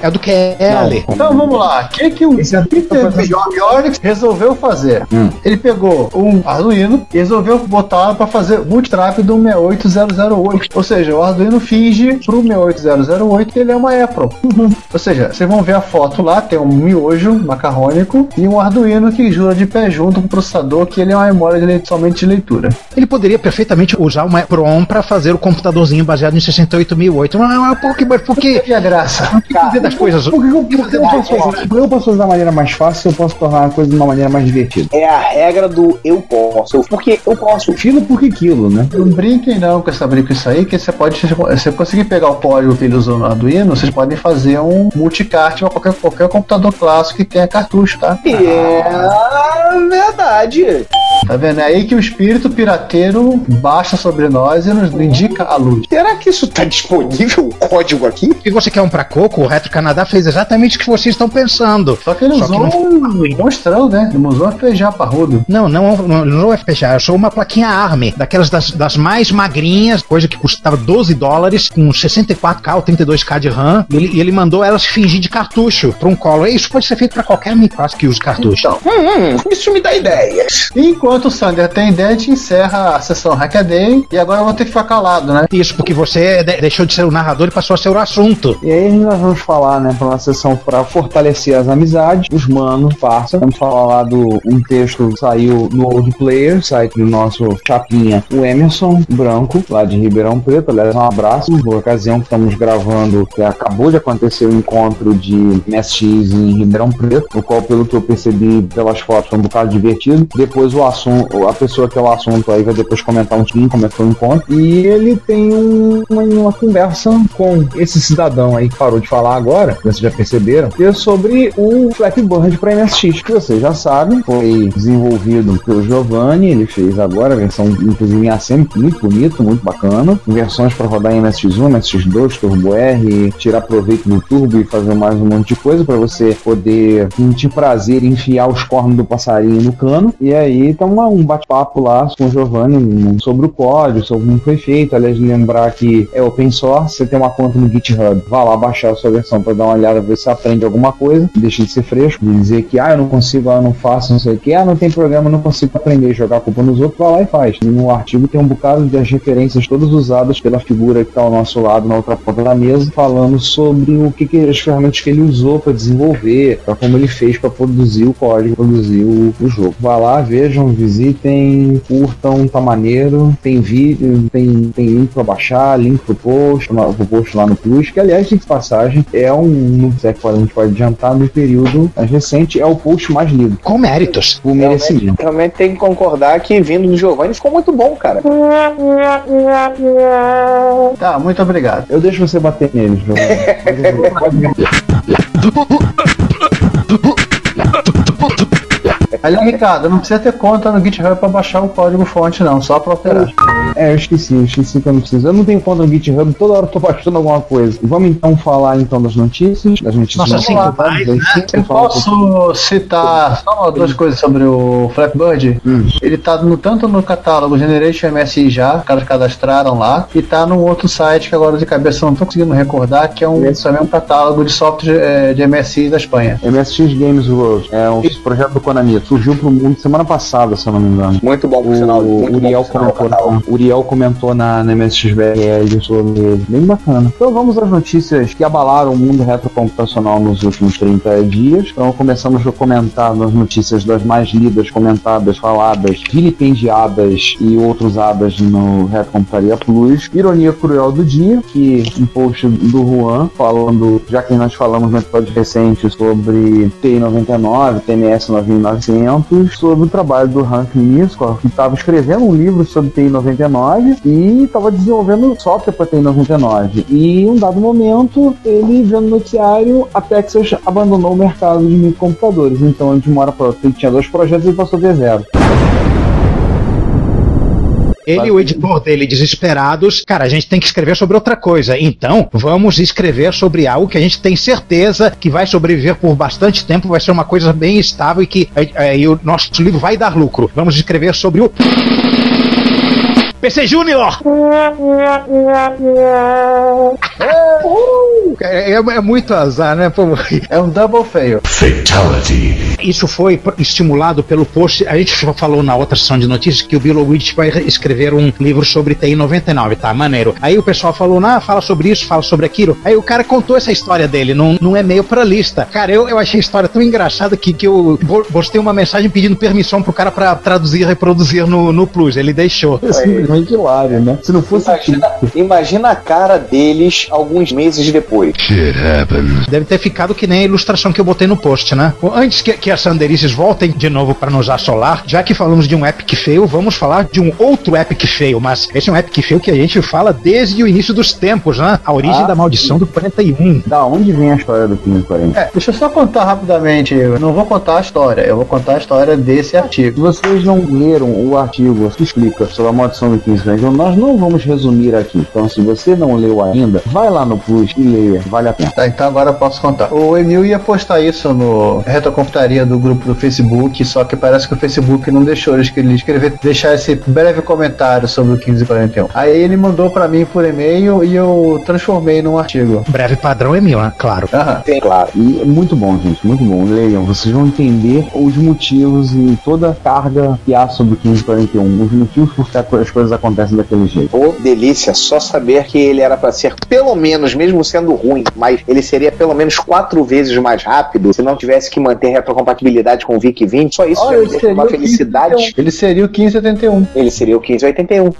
B: É do QL.
D: Então vamos lá. O que, que o Peter Bjork resolveu fazer? Ele pegou um Arduino e resolveu botar para fazer multitrap do 68008. Ou seja, o Arduino finge pro 68008 que ele é uma Apple. Ou seja, vocês vão ver a foto lá, tem um miojo macarrônico e um Arduino que jura de pé junto com o processador que ele é uma memória de somente de leitura.
B: Ele poderia perfeitamente usar uma PROM para fazer o computadorzinho baseado em 68008. Mas, mas por que? Mas por que?
D: E a graça?
B: Fazer das coisas?
C: Por que eu, por que eu posso fazer? Por que eu posso fazer da maneira mais fácil eu posso tornar a coisa de uma maneira mais divertida?
K: É a regra do eu posso. Porque eu posso.
C: Quilo por que quilo, né?
D: Não brinquem não com essa brinca isso aí, que você pode, se você conseguir pegar o código que ele usou no Arduino, vocês podem fazer um multicart para qualquer, qualquer computador clássico que tenha cartucho, tá?
K: É verdade.
D: Tá vendo? É aí que o espírito pirateiro baixa sobre nós e nos indica a luz.
K: Será que isso tá disponível, o código aqui?
B: E você quer um pra coco? O Retro Canadá fez exatamente o que vocês estão pensando.
D: Só que ele
B: Só
D: usou
B: que
D: um monstrão, né? Ele usou um FPGA parrudo.
B: Não, não, não, não é FPGA, eu sou uma plaquinha ARM, daquelas das, das mais magrinhas, coisa que custava 12 dólares, com 64K ou 32K de RAM, e ele, ele mandou elas fingir de cartucho pra um colo. E Isso pode ser feito pra qualquer microS que use cartucho.
K: Então, hum, hum, isso me dá ideias.
D: Enquanto o Sander tem ideia, a gente encerra a sessão Hackaday e agora eu vou ter que ficar calado, né?
B: Isso, porque você de- deixou de ser o narrador e passou a ser o assunto.
C: E aí nós vamos falar, né, pra uma sessão pra fortalecer as amizades, os manos, farsa. Vamos falar lá do um texto que saiu no Old Player, site do nosso chapinha, o Emerson Branco, lá de Ribeirão Preto. Aliás, um abraço. Por ocasião que estamos gravando, que acabou de acontecer o encontro de MSX em Ribeirão Preto, o qual, pelo que eu percebi pelas fotos, foi um bocado divertido. Depois o assunto, a pessoa que é o assunto aí vai depois comentar um pouquinho como é que foi o encontro. E ele tem um- uma, uma conversa com esse cidadão aí que parou de falar agora, vocês já perceberam, que é sobre o Flappy Bird para MSX, que vocês já sabem, foi desenvolvido pelo Giovanni, ele fez agora a versão, inclusive em assembly, muito bonito, muito bacana. Versões para rodar em MSX1, MSX2, Turbo R, tirar proveito do Turbo e fazer mais um monte de coisa para você poder sentir prazer em enfiar os cornos do passarinho no cano. E aí tá uma- um bate-papo lá com o Giovanni um- sobre o código, sobre como foi feito. Aliás, lembrar que é open source, você tem uma conta no GitHub, vá lá baixar a sua versão para dar uma olhada, ver se aprende alguma coisa, deixa de ser fresco, de dizer que ah, eu não consigo, ah, eu não faço, não sei o que, ah, não tem programa, não consigo aprender, jogar a culpa nos outros, vai lá e faz. E no artigo tem um bocado das referências todas usadas pela figura que está ao nosso lado, na outra ponta da mesa, falando sobre o que, que as ferramentas que ele usou para desenvolver, para como ele fez para produzir o código, produzir o, o jogo. Vai lá, vejam, visitem, curtam, tá maneiro, tem vídeo, tem, tem link para baixar, link pro post, pro post lá no Plus, que aliás, de passagem, é um, não sei se a gente pode adiantar, no período mais recente, é o post mais lido.
B: Com méritos.
C: Por merecimento.
K: Realmente, realmente tem que concordar que vindo do Giovanni ficou muito bom, cara.
D: Tá, muito obrigado.
C: Eu deixo você bater neles, Giovanni.
D: Aliás, Ricardo, não precisa ter conta no GitHub pra baixar o código fonte, não, só pra operar.
C: É, eu esqueci, eu esqueci que eu não preciso. Eu não tenho conta no GitHub, toda hora eu tô baixando alguma coisa. Vamos então falar então das notícias, das notícias
D: Nossa,
C: mais
D: sim,
C: importantes,
D: vai,
C: aí
D: né? Eu posso citar só duas coisas sobre o Flappy Ele tá no, tanto no catálogo Generation MSI já, os caras cadastraram lá, e tá num outro site que agora de cabeça eu não tô conseguindo recordar, que é um, também um catálogo de software eh, de MSI da Espanha.
C: MSX Games World é um projeto do Konami. Surgiu pro mundo semana passada, se eu não me engano.
K: Muito bom, por sinal.
C: O Uriel comentou, na, Uriel comentou na, na MSXBRL sobre ele. Bem bacana. Então vamos às notícias que abalaram o mundo retrocomputacional nos últimos 30 dias. Então começamos a comentar nas notícias das mais lidas, comentadas, faladas, vilipendiadas e outras usadas no Retrocomputaria Plus. Ironia cruel do dia, que um post do Juan falando, já que nós falamos no episódio recente sobre TI-99, TMS 9900, sobre o trabalho do Hank Niskor, que estava escrevendo um livro sobre TI-99 e estava desenvolvendo software para TI-99. E em um dado momento, ele vendo no noticiário, a Texas abandonou o mercado de microcomputadores. Então, de uma para ele tinha dois projetos e passou a zero.
B: Ele e o editor dele, desesperados, cara, a gente tem que escrever sobre outra coisa. Então, vamos escrever sobre algo que a gente tem certeza que vai sobreviver por bastante tempo, vai ser uma coisa bem estável e que é, é, e o nosso livro vai dar lucro. Vamos escrever sobre o. PC Júnior! É, é- é muito azar, né? Pô,
D: É um double fail.
M: Fatality.
B: Isso foi estimulado pelo post. A gente já falou na outra sessão de notícias que o Bill Witt vai escrever um livro sobre TI 99, tá? Maneiro. Aí o pessoal falou, ah, fala sobre isso, fala sobre aquilo. Aí o cara contou essa história dele num, num e-mail pra lista. Cara, eu, eu achei a história tão engraçada que, que eu postei uma mensagem pedindo permissão pro cara pra traduzir e reproduzir no, no Plus. Ele deixou.
C: É simplesmente hilário, né? Se não fosse
K: Imagina, imagina a cara deles alguns meses depois depois.
B: Deve ter ficado que nem a ilustração que eu botei no post, né? Antes que, que as Sanderices voltem de novo para nos assolar, já que falamos de um epic fail, vamos falar de um outro epic fail, mas esse é um epic fail que a gente fala desde o início dos tempos, né? A origem
C: Ah.
B: da maldição do 41.
C: Da onde vem a história do 1540?
D: É, deixa eu só contar rapidamente. Eu não vou contar a história, eu vou contar a história desse
C: Se
D: artigo.
C: vocês não leram o artigo que explica sobre a maldição do 1541, nós não vamos resumir aqui. Então, se você não leu ainda, vai lá no Plus e vale a pena.
D: Tá, então agora eu posso contar. O Emil ia postar isso no retrocomputaria do grupo do Facebook, só que parece que o Facebook não deixou ele escrever, escrever- deixar esse breve comentário sobre o 1541. Aí ele mandou pra mim por e-mail e eu transformei num artigo.
B: Breve padrão é mil, né? Claro.
D: Aham.
K: Tem, claro.
C: E é muito bom, gente, muito bom. Leiam, vocês vão entender os motivos e toda a carga que há sobre o 1541, os motivos por que as coisas acontecem daquele jeito.
K: Ô, delícia, só saber que ele era pra ser pelo menos, mesmo sendo ruim, mas ele seria pelo menos quatro vezes mais rápido se não tivesse que manter retrocompatibilidade com o VIC 20. Só isso
D: Olha,
K: já uma felicidade.
D: 1571. Ele seria o 1571.
K: Ele seria o 1581.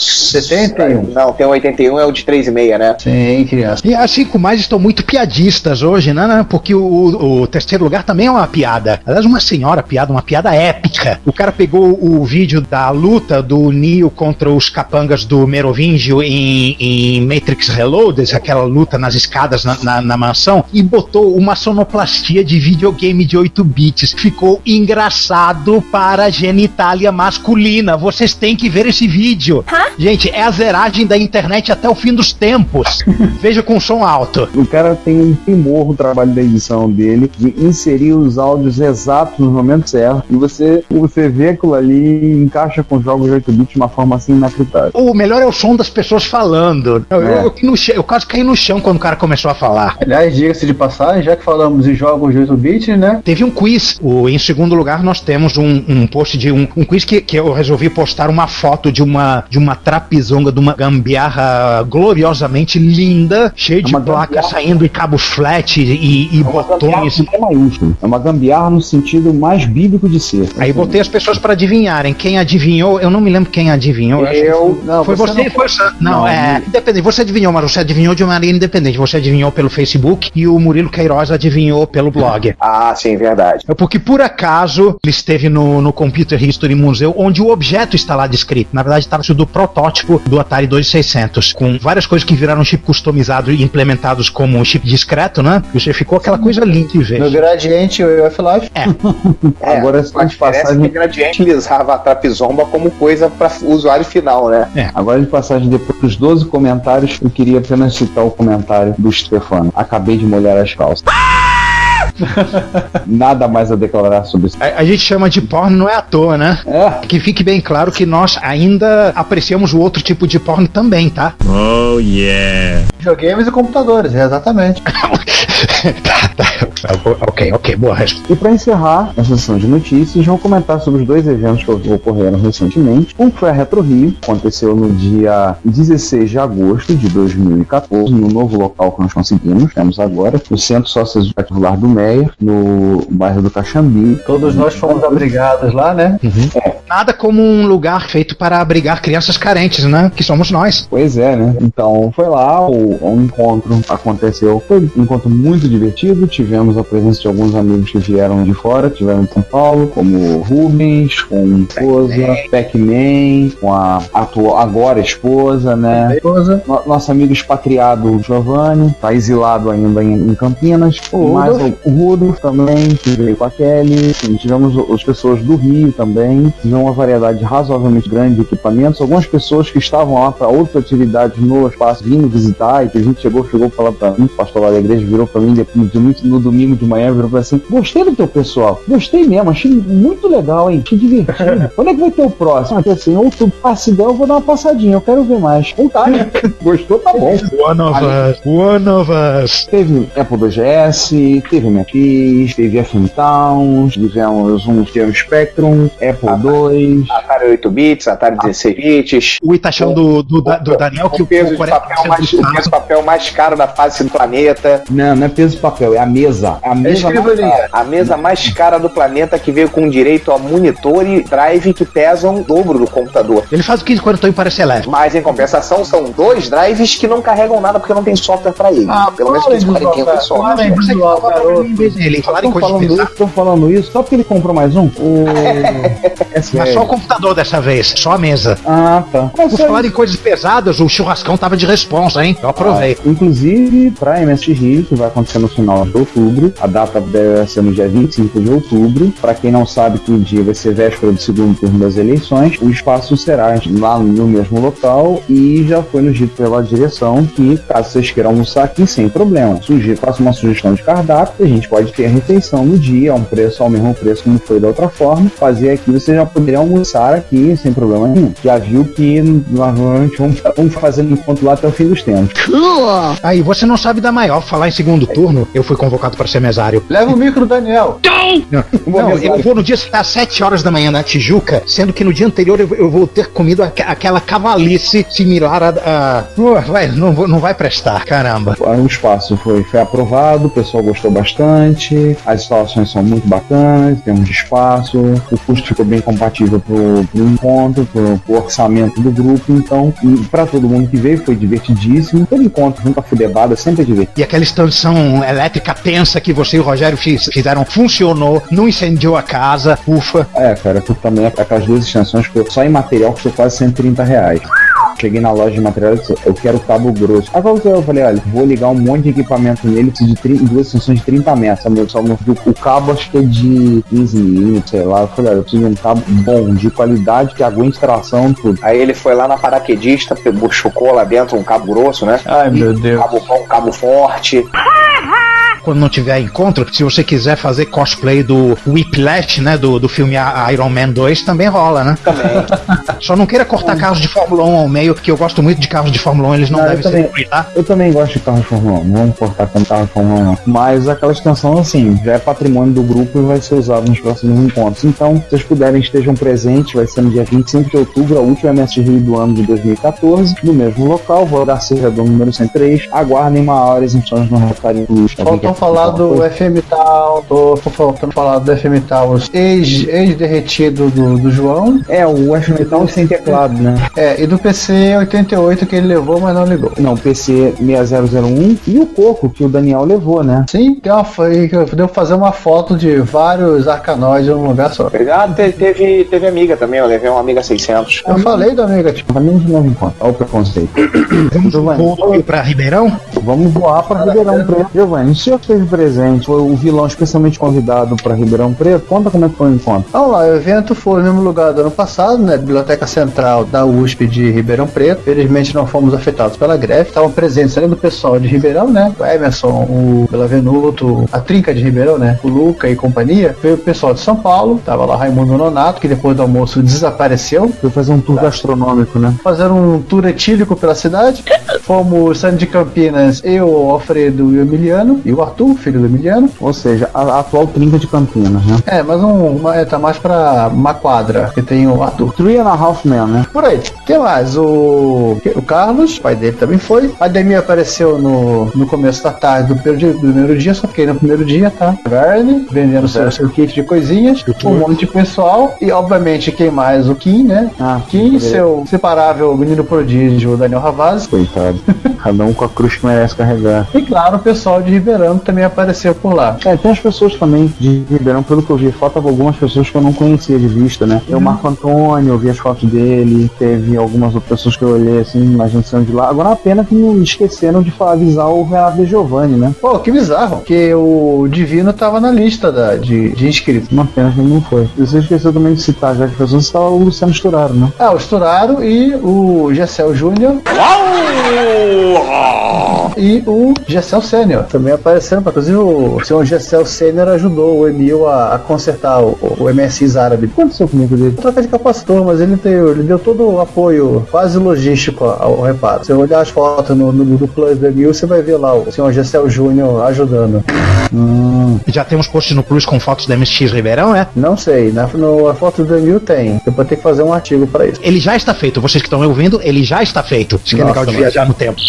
D: 71.
K: Não, tem o 81, é o de 3,5, né?
D: Sim, criança.
B: E as 5 mais estão muito piadistas hoje, né? né? Porque o, o- o terceiro lugar também é uma piada. Aliás, uma senhora piada, uma piada épica. O cara pegou o vídeo da luta do Neo contra os capangas do Merovingio em, em Matrix Reloaded, aquela luta nas escadas na, na- na mansão, e botou uma sonoplastia de videogame de 8 bits. Ficou engraçado para a genitália masculina. Vocês têm que ver esse vídeo. Gente, é a zeragem da internet até o fim dos tempos. Veja com som alto.
C: O cara tem um primor no trabalho da edição dele de inserir os áudios exatos no momento certo e você, você vê aquilo ali e encaixa com jogos de 8 bits de uma forma assim inacreditável.
B: O melhor é o som das pessoas falando. Eu,
C: É.
B: eu, eu no eu quase caí no chão quando o cara começou a falar.
D: Aliás, diga-se de passagem, já que falamos em jogos de 8 bits, né?
B: Teve um quiz. O, em segundo lugar, nós temos um, um post de um, um quiz que, que eu resolvi postar uma foto de uma, de uma trapizonga, de uma gambiarra gloriosamente linda, cheia de
C: uma
B: placas
C: gambiarra.
B: saindo em cabo flat e, e botões.
C: É maiúsculo. É uma gambiarra no sentido mais bíblico de ser.
B: Aí botei as pessoas para adivinharem. Quem adivinhou, eu não me lembro quem adivinhou.
D: Eu. Não,
B: Foi você,
D: não
B: foi você. Não,
C: Não,
B: é. Independente. Você adivinhou, mas você adivinhou de uma maneira independente. Você adivinhou pelo Facebook e o Murilo Queiroz adivinhou pelo blog.
K: Ah, sim, verdade.
B: É porque por acaso ele esteve no, no Computer History Museu, onde o objeto está lá descrito. Na verdade, estava do protótipo do Atari 2600, com várias coisas que viraram chip customizado e implementados como um chip discreto, né? E você ficou aquela coisa linda de ver.
D: No Gradiente e o F-Life.
K: É,
C: Agora,
K: mas
C: se
K: parece
C: passagem-
K: que Gradiente utilizava a trapizomba como coisa para usuário final, né?
C: Agora de passagem, depois dos 12 comentários, eu queria apenas citar o comentário do Stefano. Acabei de molhar as calças. Nada mais a declarar sobre isso.
B: A, a gente chama de porno não é à toa, né?
C: É.
B: Que fique bem claro que nós ainda apreciamos o outro tipo de porno também, tá?
D: Videogames e computadores, exatamente.
B: tá, tá. Ok, ok, boa resposta.
C: E para encerrar a sessão de notícias, vamos comentar sobre os dois eventos que ocorreram recentemente. Um foi a Retro Rio, aconteceu no dia 16 de agosto de 2014, no novo local que nós conseguimos, temos agora, no Centro Socioeducativo Lar do No bairro do Caxambi.
D: Todos nós fomos abrigados lá, né?
B: Nada como um lugar feito para abrigar crianças carentes, né? Que somos nós.
C: Pois é, né? Então foi lá, o, o encontro aconteceu. Foi um encontro muito divertido. Tivemos a presença de alguns amigos que vieram de fora, tiveram de São Paulo, como Rubens, com esposa, Pac-Man, com a atual, agora esposa, né?
D: Esposa.
C: No- nosso amigo expatriado Giovanni, tá exilado ainda em, em Campinas.
D: O
C: mais o Também, que veio com a Kelly. Sim, tivemos as pessoas do Rio também. Tivemos uma variedade razoavelmente grande de equipamentos. Algumas pessoas que estavam lá para outras atividades no espaço vindo visitar e que a gente chegou, chegou para falar para mim, o pastor lá da igreja virou para mim no, domingo- de manhã, virou para assim: Gostei do teu pessoal, gostei mesmo, achei muito legal, hein? Achei divertido. Quando é que vai ter o próximo? Ah, assim, outubro. Ah, se der, eu vou dar uma passadinha, eu quero ver mais. Então tá, né? Gostou, tá bom.
B: One of us, one of us.
C: Teve Apple 2GS, teve MSX, teve FM Towns, tivemos um Spectrum, Apple II.
K: Atari 8 bits, Atari 16 bits.
B: O Itachão do, do, da- do Daniel, que
K: o peso de papel mais, o peso de papel mais caro da face do planeta.
C: Não, não é peso de papel, é a mesa. A mesa mais cara.
K: A mesa mais cara do planeta que veio com direito a monitor e drive que pesam o dobro do computador.
B: Ele faz o que quando estou em parece leve.
K: Mas em compensação são dois drives que não carregam nada porque não tem software pra ele.
C: Ah,
K: Pelo menos
C: para
K: 1540 tem
C: de
K: software.
C: zoar,
B: fala
C: garoto.
B: Vez dele, falar em
C: Estão
B: coisa
C: falando, isso, estão falando isso só porque ele comprou mais um? O... é
B: Mas só o computador dessa vez, só a mesa.
C: Ah, tá. Mas
B: Por
C: só
B: falar em coisas pesadas, o churrascão tava de responsa, hein? Eu aprovei.
C: Ah, inclusive, para MSX Rio, que vai acontecer no final de outubro, a data deve ser no dia 25 de outubro. Para quem não sabe que o dia vai ser véspera do segundo turno das eleições, o espaço será lá no mesmo local e já foi nos dito pela direção que, caso vocês queiram almoçar aqui, sem problema, sugi- faça uma sugestão de cardápio, a gente pode ter a refeição no dia, a um preço, ao mesmo preço como foi da outra forma. Fazer aqui, vocês já poderiam almoçar aqui sem problema nenhum. Já viu que normalmente vamos, vamos fazendo encontro lá até o fim dos tempos.
B: Aí, você não sabe da maior. Falar em segundo turno, eu fui convocado para ser mesário.
D: Leva o micro, Daniel.
B: Não, não, eu vou no dia tá às 7 horas da manhã na Tijuca, sendo que no dia anterior eu, eu vou ter comido aque- aquela cavalice similar a. a Uh, vai, não, vou- não vai prestar, caramba.
C: O espaço foi, foi aprovado, o pessoal gostou bastante, as instalações são muito bacanas, temos de espaço, o custo ficou bem compatível pro, pro encontro, pro, pro orçamento do grupo, então, pra todo mundo que veio foi divertidíssimo. Todo encontro junto à Fudebada sempre é divertido.
B: E aquela extensão elétrica tensa que você e o Rogério fiz- fizeram funcionou, não incendiou a casa, ufa.
C: É, cara, tu também, aquelas duas extensões que só em material custou quase 130 reais. Cheguei na loja de material e disse, eu quero cabo grosso. Aí qual que eu falei, olha, vou ligar um monte de equipamento nele, preciso de 30, duas extensões de 30 metros. Só, só, o, cabo acho que é de 15 milímetros, sei lá. Eu falei, olha, eu preciso de um cabo bom, de qualidade, que aguente tração, tudo.
K: Aí ele foi lá na paraquedista, pegou, chocou lá dentro um cabo grosso, né?
D: Ai, meu Deus.
K: Cabo bom, cabo forte.
B: Quando não tiver encontro, se você quiser fazer cosplay do Whiplash, né, do, do filme Iron Man 2, também rola, né?
K: Também.
B: Só não queira cortar carros de Fórmula 1 ao meio, porque eu gosto muito de carros de Fórmula 1, eles não
C: eu
B: devem
C: também.
B: ser ruins, tá?
C: Eu também gosto de carro de Fórmula 1, não vamos cortar com carro de Fórmula 1, não. Mas aquela extensão, assim, já é patrimônio do grupo e vai ser usado nos próximos encontros. Então, se vocês puderem, estejam presentes, vai ser no dia 25 de outubro, a última MS Rio do ano de 2014, no mesmo local, vou dar do número 103. Aguardem maiores informações no Rotarinho Plus.
D: Faltou falar do FM Tal, tô, faltando falar do FM Tal, ex-derretido do, do João.
C: É, o FM Tal sem teclado, né?
D: É, e do PC 88 que ele levou, mas não ligou.
C: Não, PC 6001 e o Coco que o Daniel levou, né?
D: Sim, tem uma, foi, deu fazer uma foto de vários arcanoides num lugar só.
K: Ah, te- teve, teve amiga também, eu levei uma amiga 600.
D: Eu falei do amiga, tipo,
C: Também de novo encontro. Olha o preconceito.
B: Vamos vou pra Ribeirão?
C: Vamos voar para Ribeirão Preto. Giovanni, o senhor que esteve presente, foi o vilão especialmente convidado para Ribeirão Preto. Conta como é que foi o encontro.
D: Vamos lá, o evento foi no mesmo lugar do ano passado, né? Biblioteca Central da USP de Ribeirão Preto. Felizmente não fomos afetados pela greve. Estavam presentes além do pessoal de Ribeirão, né? O Emerson, o Belavenuto, a Trinca de Ribeirão, né? O Luca e companhia. Veio o pessoal de São Paulo. Tava lá Raimundo Nonato, que depois do almoço desapareceu.
C: Foi fazer um tour gastronômico, né?
D: Fazer um tour etílico pela cidade. Fomos saindo de Campinas, eu, o Alfredo e o Emiliano. E o Arthur, filho do Emiliano.
C: Ou seja, a, a atual trinca de Campinas, né?
D: É, mas um, uma, tá mais pra uma quadra, que tem o Arthur.
C: Three and a Half Men, né?
D: Por aí. Que mais? O, o Carlos, pai dele também foi. A Demi apareceu no, no começo da tarde do primeiro, dia, do primeiro dia, só fiquei no primeiro dia, tá? Verne, vendendo seu, seu kit de coisinhas, um monte de pessoal. E, obviamente, quem mais? O Kim, né?
C: Ah,
D: Kim, seu separável menino prodígio, o Daniel Ravazzi.
C: Coitado. Cada um com a cruz que merece carregar.
D: E, claro, o pessoal de Ribeirão que também apareceu por lá.
C: É, tem as pessoas também de Ribeirão, pelo que eu vi, faltavam algumas pessoas que eu não conhecia de vista, né? Eu, Marco Antônio, eu vi as fotos dele, teve algumas outras pessoas que eu olhei assim, na junção de lá. Agora, a pena que não esqueceram de avisar o Renato de Giovanni, né?
D: Pô, que bizarro, porque o Divino tava na lista da, de, de inscritos.
C: Uma pena que ele não foi. E você esqueceu também de citar, já que as pessoas estava o Luciano Sturaro, né?
D: Ah, o Sturaro e o Gessel Júnior. E o Gessel Sênior também aparecendo. Inclusive, o senhor Gessel Sênior ajudou o Emil a, a consertar o, o MSIs árabe. O que aconteceu comigo dele? Troca de capacitor, mas ele, tem, ele deu todo o apoio quase logístico ao reparo. Se você olhar as fotos no, no, no Plus do Emil, você vai ver lá o senhor Gessel Júnior ajudando.
B: Hum. Já temos posts no Plus com fotos da MSX Ribeirão, é?
D: Não sei, na, no, a foto do Emil tem. Eu vou ter que fazer um artigo para isso.
B: Ele já está feito, vocês que estão ouvindo, ele já está feito. Isso que é legal de viajar no tempo.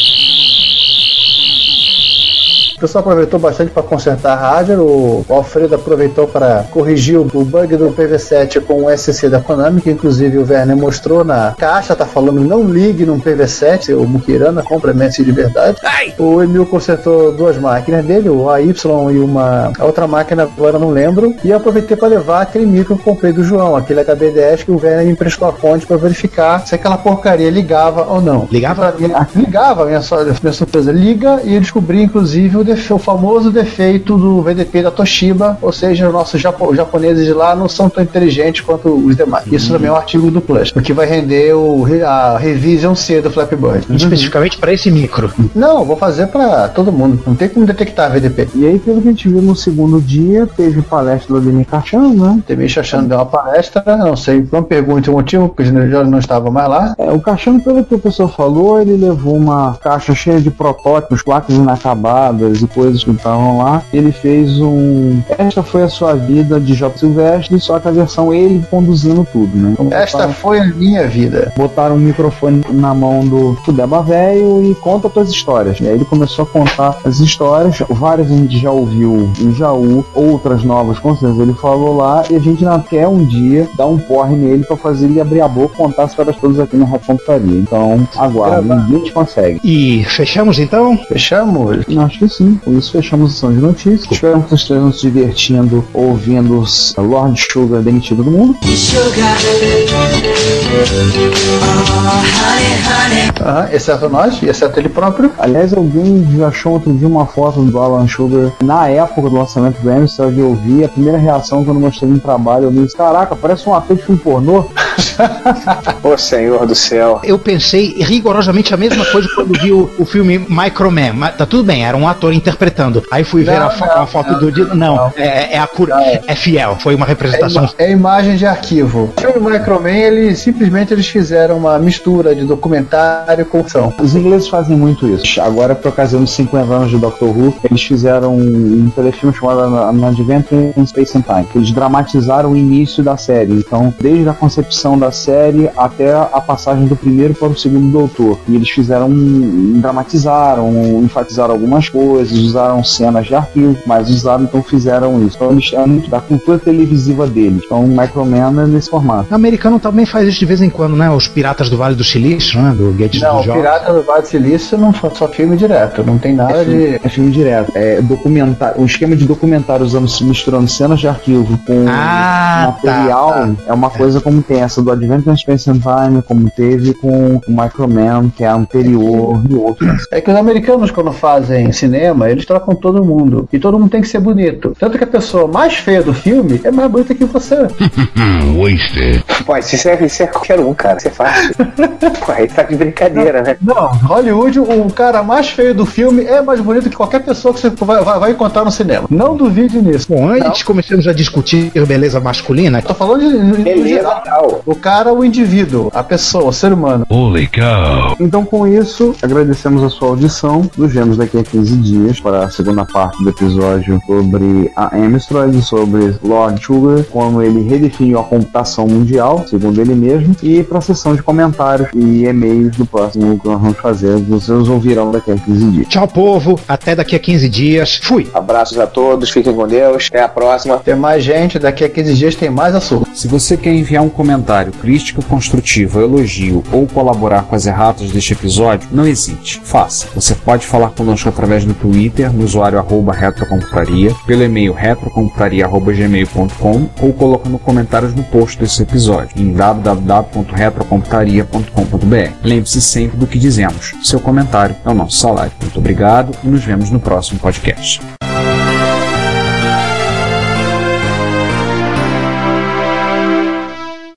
D: O pessoal aproveitou bastante para consertar hardware. O o Alfredo aproveitou para corrigir o bug do PV7 com o SC da Konami, que inclusive o Werner mostrou na caixa, tá falando não ligue num PV7, o Mukirana, compra MSI de verdade. O Emil consertou duas máquinas dele, o AY e uma a outra máquina, agora não lembro. E eu aproveitei para levar aquele micro que eu comprei do João, aquele HB10 que o Werner me emprestou a fonte para verificar se aquela porcaria ligava ou não.
B: Ligava?
D: Ligava, minha, minha surpresa. Liga e eu descobri, inclusive, o, defe- o famoso defeito do VDP da Toshiba, ou seja, os nossos japo- japoneses de lá não são tão inteligentes quanto os demais. Isso também é um artigo do Plus, o que vai render o, re- a Revision C do Flappy Bird.
B: Especificamente para esse micro.
D: Não, vou fazer para todo mundo. Não tem como detectar VDP.
C: E aí, pelo que a gente viu no segundo dia, teve palestra do Ademir Cachano, né?
D: Ademir Cachano deu uma palestra, não sei, não pergunte o motivo, porque já não estava mais lá.
C: É, o Cachano, pelo que o professor falou, ele levou uma caixa cheia de protótipos, placas inacabadas e coisas que estavam lá. Ele fez um. Esta foi a sua vida de Job Silvestre, só que a versão ele conduzindo tudo, né? Então,
D: Esta
C: botaram-
D: foi a minha vida.
C: botaram um microfone na mão do Fudeba Velho e conta tuas histórias. E aí ele começou a contar as histórias. Várias a gente já ouviu em Jaú, outras novas, com certeza ele falou lá. E a gente quer um dia dar um porre nele pra fazer ele abrir a boca e contar as histórias todas aqui na Rádio Computaria. Então, aguardem, um dia a gente consegue.
B: E fechamos então?
D: Fechamos?
C: Acho que sim. Com isso, fechamos a sessão de notícias. Espero que vocês estejam se divertindo ouvindo os Lord Sugar demitido do mundo.
D: Aham, exceto nós, e exceto ele próprio.
C: Aliás, alguém já achou outro dia uma foto do Alan Sugar na época do lançamento do Amstrad. Eu vi a primeira reação quando mostrei um trabalho. Eu disse: Caraca, parece um ator de filme pornô.
K: Ô senhor do céu.
B: Eu pensei rigorosamente a mesma coisa quando vi o, o filme Microman. Mas tá tudo bem, era um ator interpretando. Aí fui ver
D: Não,
B: a, fo-
D: não,
B: a foto
D: não,
B: do. Di- Não, é, é a cura. É fiel, foi uma
D: É,
B: representação.
D: ima- é imagem de arquivo. O filme Microman, eles simplesmente eles fizeram uma mistura de documentário com ação.
C: Os ingleses fazem muito isso. Agora, por ocasião dos 50 anos de Doctor Who, eles fizeram um telefilme chamado An Adventure in Space and Time. Eles dramatizaram o início da série. Então, desde a concepção da série até a passagem do primeiro para o segundo Doutor. E eles fizeram, dramatizaram, enfatizaram algumas coisas, usaram cenas de arquivo, mas usaram, então fizeram isso. Então, eles é muito da cultura televisiva deles. Então, o Microman é nesse formato.
B: O americano também faz isso de vez em quando, né? Os Piratas do Vale do Silício, né? Do Gates
D: Não,
B: do Jó.
D: Pirata do Vale do Silício não foi só filme direto, não tem nada
C: É filme,
D: de.
C: é filme direto. É documentário. Um esquema de documentário usando, misturando cenas de arquivo com
B: Ah,
C: material
B: tá,
C: é uma coisa como tem essa do Adventure Space and Time, como teve com o Microman, que é anterior e outros.
D: É que os americanos, quando fazem cinema, eles trocam todo mundo. E todo mundo tem que ser bonito. Tanto que a pessoa mais feia do filme é mais bonita que você.
M: Wasted.
K: Pô, isso é, isso é qualquer um, cara. Isso é fácil. Pô, aí tá de brincadeira, né?
D: Não, Hollywood, o cara mais feio do filme é mais bonito que qualquer pessoa que você vai, vai- vai encontrar no cinema. Não duvide nisso.
B: Bom, antes começamos a discutir beleza masculina.
D: Tô falando de.
K: Beleza,
D: geral.
K: tal.
D: O cara, o indivíduo, a pessoa, o ser humano.
M: Holy cow.
C: Então, com isso, agradecemos a sua audição. Nos vemos daqui a 15 dias para a segunda parte do episódio sobre a Amstrad, sobre Lord Sugar, como ele redefiniu a computação mundial, segundo ele mesmo, e para a sessão de comentários e e-mails do próximo que nós vamos fazer. Vocês ouvirão daqui a 15 dias.
B: Tchau, povo. Até daqui a 15 dias. Fui.
K: Abraços a todos, fiquem com Deus. Até a próxima.
D: Tem mais gente, daqui a 15 dias tem mais assunto.
H: Se você quer enviar um comentário, crítica construtiva, elogio ou colaborar com as erratas deste episódio, não hesite, faça. Você pode falar conosco através do Twitter, no usuário arroba retrocomputaria, pelo e-mail retrocomputaria.gmail.com ou colocando comentários no post desse em www.retrocomputaria.com.br. Lembre-se sempre do que dizemos. Seu comentário é o nosso salário. Muito obrigado e nos vemos no próximo podcast.